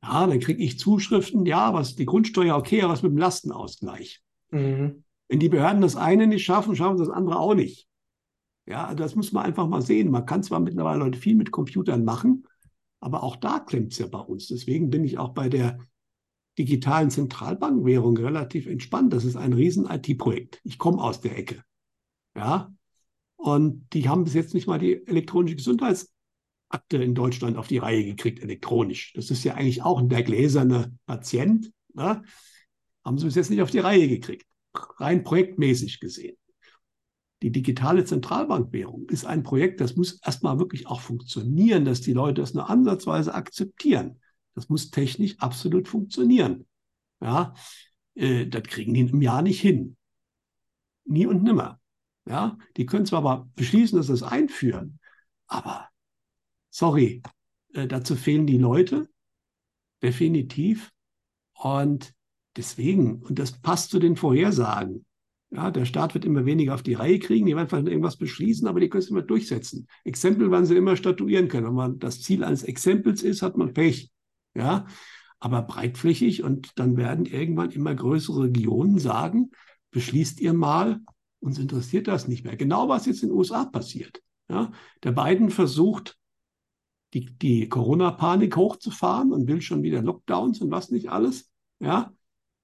Ja, dann kriege ich Zuschriften, ja, was die Grundsteuer, okay, aber was mit dem Lastenausgleich? Mhm. Wenn die Behörden das eine nicht schaffen, schaffen sie das andere auch nicht. Ja, das muss man einfach mal sehen. Man kann zwar mittlerweile Leute viel mit Computern machen, aber auch da klemmt es ja bei uns. Deswegen bin ich auch bei der digitalen Zentralbankwährung relativ entspannt. Das ist ein riesen IT-Projekt. Ich komme aus der Ecke. Ja, und die haben bis jetzt nicht mal die elektronische Gesundheitsakte in Deutschland auf die Reihe gekriegt, elektronisch. Das ist ja eigentlich auch der gläserne Patient. Ne? Haben sie bis jetzt nicht auf die Reihe gekriegt. Rein projektmäßig gesehen die digitale Zentralbankwährung ist ein Projekt, das muss erstmal wirklich auch funktionieren, dass die Leute das nur ansatzweise akzeptieren. Das muss technisch absolut funktionieren. Ja, äh, das kriegen die im Jahr nicht hin. Nie und nimmer. Ja, die können zwar aber beschließen, dass sie es einführen, aber sorry, äh, dazu fehlen die Leute, definitiv. Und deswegen, und das passt zu den Vorhersagen, ja, der Staat wird immer weniger auf die Reihe kriegen, die werden vielleicht irgendwas beschließen, aber die können es immer durchsetzen. Exempel werden sie immer statuieren können. Wenn man das Ziel eines Exempels ist, hat man Pech. Ja, aber breitflächig und dann werden irgendwann immer größere Regionen sagen, beschließt ihr mal, Uns interessiert das nicht mehr. Genau was jetzt in den USA passiert. Ja? Der Biden versucht, die, die Corona-Panik hochzufahren und will schon wieder Lockdowns und was nicht alles. Ja?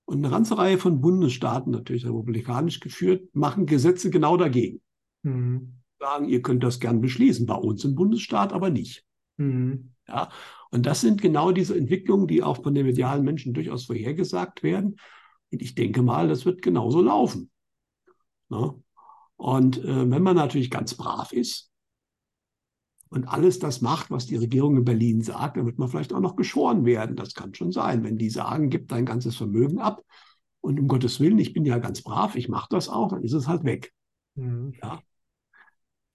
Und eine ganze Reihe von Bundesstaaten, natürlich republikanisch geführt, machen Gesetze genau dagegen. Mhm. Sagen, ihr könnt das gern beschließen, bei uns im Bundesstaat aber nicht. Mhm. Ja? Und das sind genau diese Entwicklungen, die auch von den medialen Menschen durchaus vorhergesagt werden. Und ich denke mal, das wird genauso laufen. Ne? Und äh, wenn man natürlich ganz brav ist und alles das macht, was die Regierung in Berlin sagt, dann wird man vielleicht auch noch geschworen werden. Das kann schon sein. Wenn die sagen, gib dein ganzes Vermögen ab und um Gottes Willen, ich bin ja ganz brav, ich mache das auch, dann ist es halt weg. Mhm. Ja.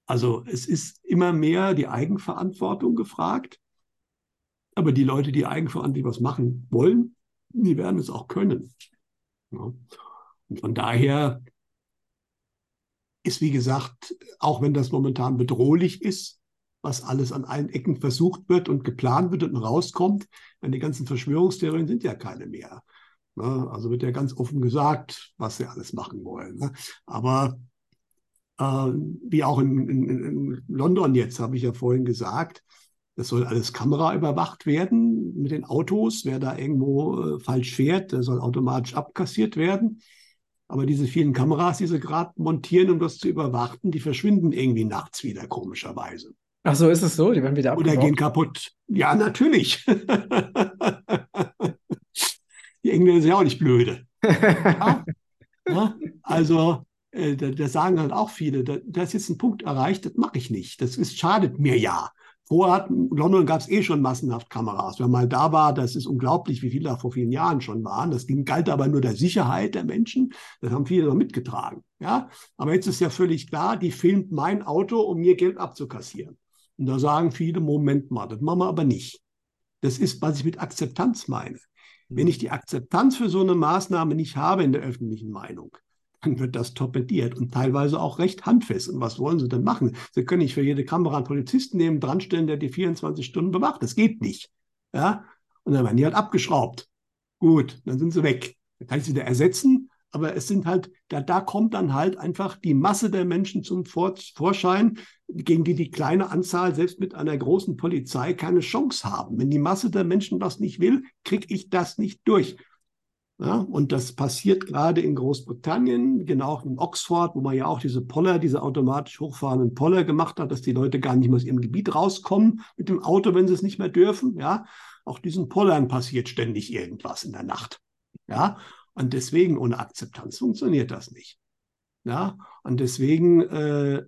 Also es ist immer mehr die Eigenverantwortung gefragt. Aber die Leute, die eigenverantwortlich was machen wollen, die werden es auch können. Ja. Und von daher ist, wie gesagt, auch wenn das momentan bedrohlich ist, was alles an allen Ecken versucht wird und geplant wird und rauskommt, denn die ganzen Verschwörungstheorien sind ja keine mehr. Ne? Also wird ja ganz offen gesagt, was sie alles machen wollen. Ne? Aber äh, wie auch in, in, in London jetzt, habe ich ja vorhin gesagt, das soll alles Kamera überwacht werden mit den Autos. Wer da irgendwo äh, falsch fährt, der soll automatisch abkassiert werden. Aber diese vielen Kameras, die sie gerade montieren, um das zu überwachen, die verschwinden irgendwie nachts wieder, komischerweise. Ach so, ist es so? Die werden wieder abgebaut? Oder gehen kaputt. Ja, natürlich. die Engländer sind ja auch nicht blöde. ja? Ja? Also, äh, da, da, sagen halt auch viele, da, da ist jetzt ein Punkt erreicht, das mache ich nicht. Das ist, schadet mir ja. Vorher in London gab es eh schon massenhaft Kameras. Wer mal da war, das ist unglaublich, wie viele da vor vielen Jahren schon waren. Das ging, galt aber nur der Sicherheit der Menschen. Das haben viele noch mitgetragen. Ja? Aber jetzt ist ja völlig klar, die filmt mein Auto, um mir Geld abzukassieren. Und da sagen viele, Moment mal, das machen wir aber nicht. Das ist, was ich mit Akzeptanz meine. Wenn ich die Akzeptanz für so eine Maßnahme nicht habe in der öffentlichen Meinung, dann wird das torpediert und teilweise auch recht handfest. Und was wollen Sie denn machen? Sie können nicht für jede Kamera einen Polizisten nehmen, dranstellen, der die 24 Stunden bewacht. Das geht nicht. Ja? Und dann werden die halt abgeschraubt. Gut, dann sind sie weg. Dann kann ich sie wieder ersetzen, aber es sind halt, da, da kommt dann halt einfach die Masse der Menschen zum Vor Vorschein, gegen die die kleine Anzahl selbst mit einer großen Polizei keine Chance haben. Wenn die Masse der Menschen das nicht will, kriege ich das nicht durch. Ja, und das passiert gerade in Großbritannien, genau in Oxford, wo man ja auch diese Poller, diese automatisch hochfahrenden Poller gemacht hat, dass die Leute gar nicht mehr aus ihrem Gebiet rauskommen mit dem Auto, wenn sie es nicht mehr dürfen. Ja, auch diesen Pollern passiert ständig irgendwas in der Nacht. Ja, und deswegen ohne Akzeptanz funktioniert das nicht. Ja, und deswegen äh,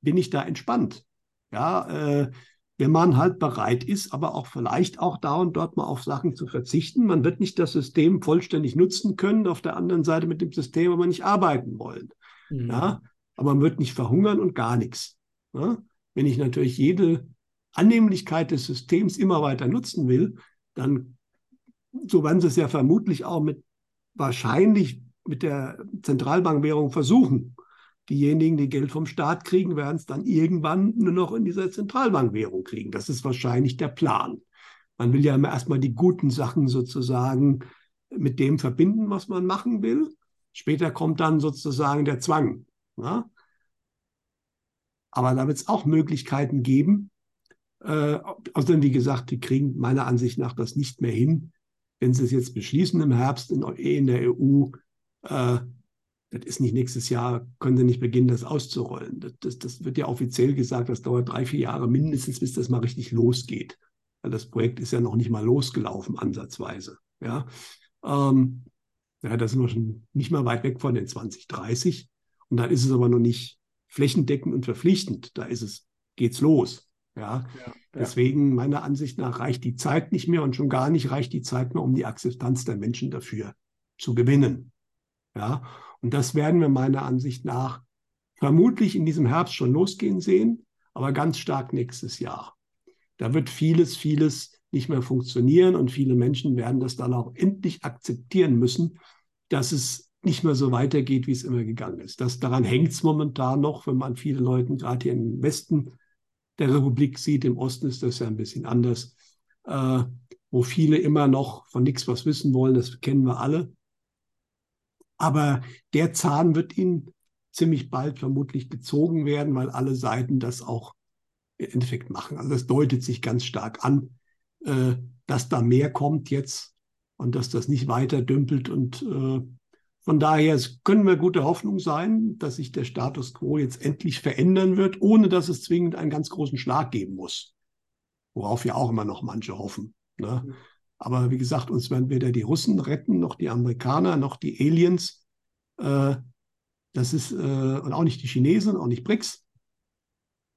bin ich da entspannt. Ja, äh, wenn man halt bereit ist, aber auch vielleicht auch da und dort mal auf Sachen zu verzichten. Man wird nicht das System vollständig nutzen können, auf der anderen Seite mit dem System aber nicht arbeiten wollen. Mhm. Ja, aber man wird nicht verhungern und gar nichts. Ja? Wenn ich natürlich jede Annehmlichkeit des Systems immer weiter nutzen will, dann, so werden sie es ja vermutlich auch mit wahrscheinlich mit der Zentralbankwährung versuchen diejenigen, die Geld vom Staat kriegen, werden es dann irgendwann nur noch in dieser Zentralbankwährung kriegen. Das ist wahrscheinlich der Plan. Man will ja immer erstmal die guten Sachen sozusagen mit dem verbinden, was man machen will. Später kommt dann sozusagen der Zwang. Ja? Aber da wird es auch Möglichkeiten geben. Äh, außerdem, wie gesagt, die kriegen meiner Ansicht nach das nicht mehr hin, wenn sie es jetzt beschließen im Herbst in, in der EU, äh, das ist nicht nächstes Jahr, können sie nicht beginnen, das auszurollen. Das, das, das, wird ja offiziell gesagt, das dauert drei, vier Jahre mindestens, bis das mal richtig losgeht. Weil das Projekt ist ja noch nicht mal losgelaufen, ansatzweise. Ja, ähm, ja da sind wir schon nicht mal weit weg von den 2030. Und dann ist es aber noch nicht flächendeckend und verpflichtend. Da ist es, geht's los. Ja, ja, deswegen meiner Ansicht nach reicht die Zeit nicht mehr und schon gar nicht reicht die Zeit mehr, um die Akzeptanz der Menschen dafür zu gewinnen. Ja, und das werden wir meiner Ansicht nach vermutlich in diesem Herbst schon losgehen sehen, aber ganz stark nächstes Jahr. Da wird vieles, vieles nicht mehr funktionieren und viele Menschen werden das dann auch endlich akzeptieren müssen, dass es nicht mehr so weitergeht, wie es immer gegangen ist. Das, daran hängt es momentan noch, wenn man viele Leute gerade hier im Westen der Republik sieht. Im Osten ist das ja ein bisschen anders, äh, wo viele immer noch von nichts was wissen wollen. Das kennen wir alle. Aber der Zahn wird ihnen ziemlich bald vermutlich gezogen werden, weil alle Seiten das auch im Endeffekt machen. Also das deutet sich ganz stark an, äh, dass da mehr kommt jetzt und dass das nicht weiter dümpelt. Und äh, von daher können wir gute Hoffnung sein, dass sich der Status quo jetzt endlich verändern wird, ohne dass es zwingend einen ganz großen Schlag geben muss. Worauf ja auch immer noch manche hoffen. Ne? Mhm. Aber wie gesagt, uns werden weder die Russen retten, noch die Amerikaner, noch die Aliens. Äh, das ist, äh, und auch nicht die Chinesen, auch nicht BRICS,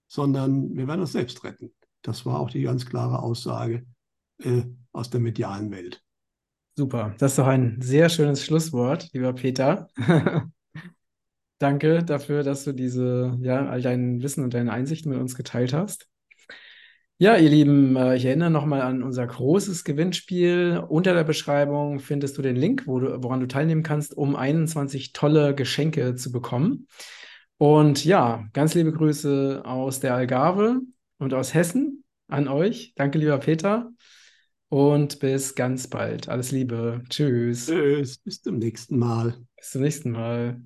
sondern wir werden uns selbst retten. Das war auch die ganz klare Aussage äh, aus der medialen Welt. Super, das ist doch ein sehr schönes Schlusswort, lieber Peter. Danke dafür, dass du diese, ja, all dein Wissen und deine Einsichten mit uns geteilt hast. Ja, ihr Lieben, äh, ich erinnere nochmal an unser großes Gewinnspiel. Unter der Beschreibung findest du den Link, wo du, woran du teilnehmen kannst, um 21 tolle Geschenke zu bekommen. Und ja, ganz liebe Grüße aus der Algarve und aus Hessen an euch. Danke, lieber Peter. Und bis ganz bald. Alles Liebe. Tschüss. Tschüss. Bis zum nächsten Mal. Bis zum nächsten Mal.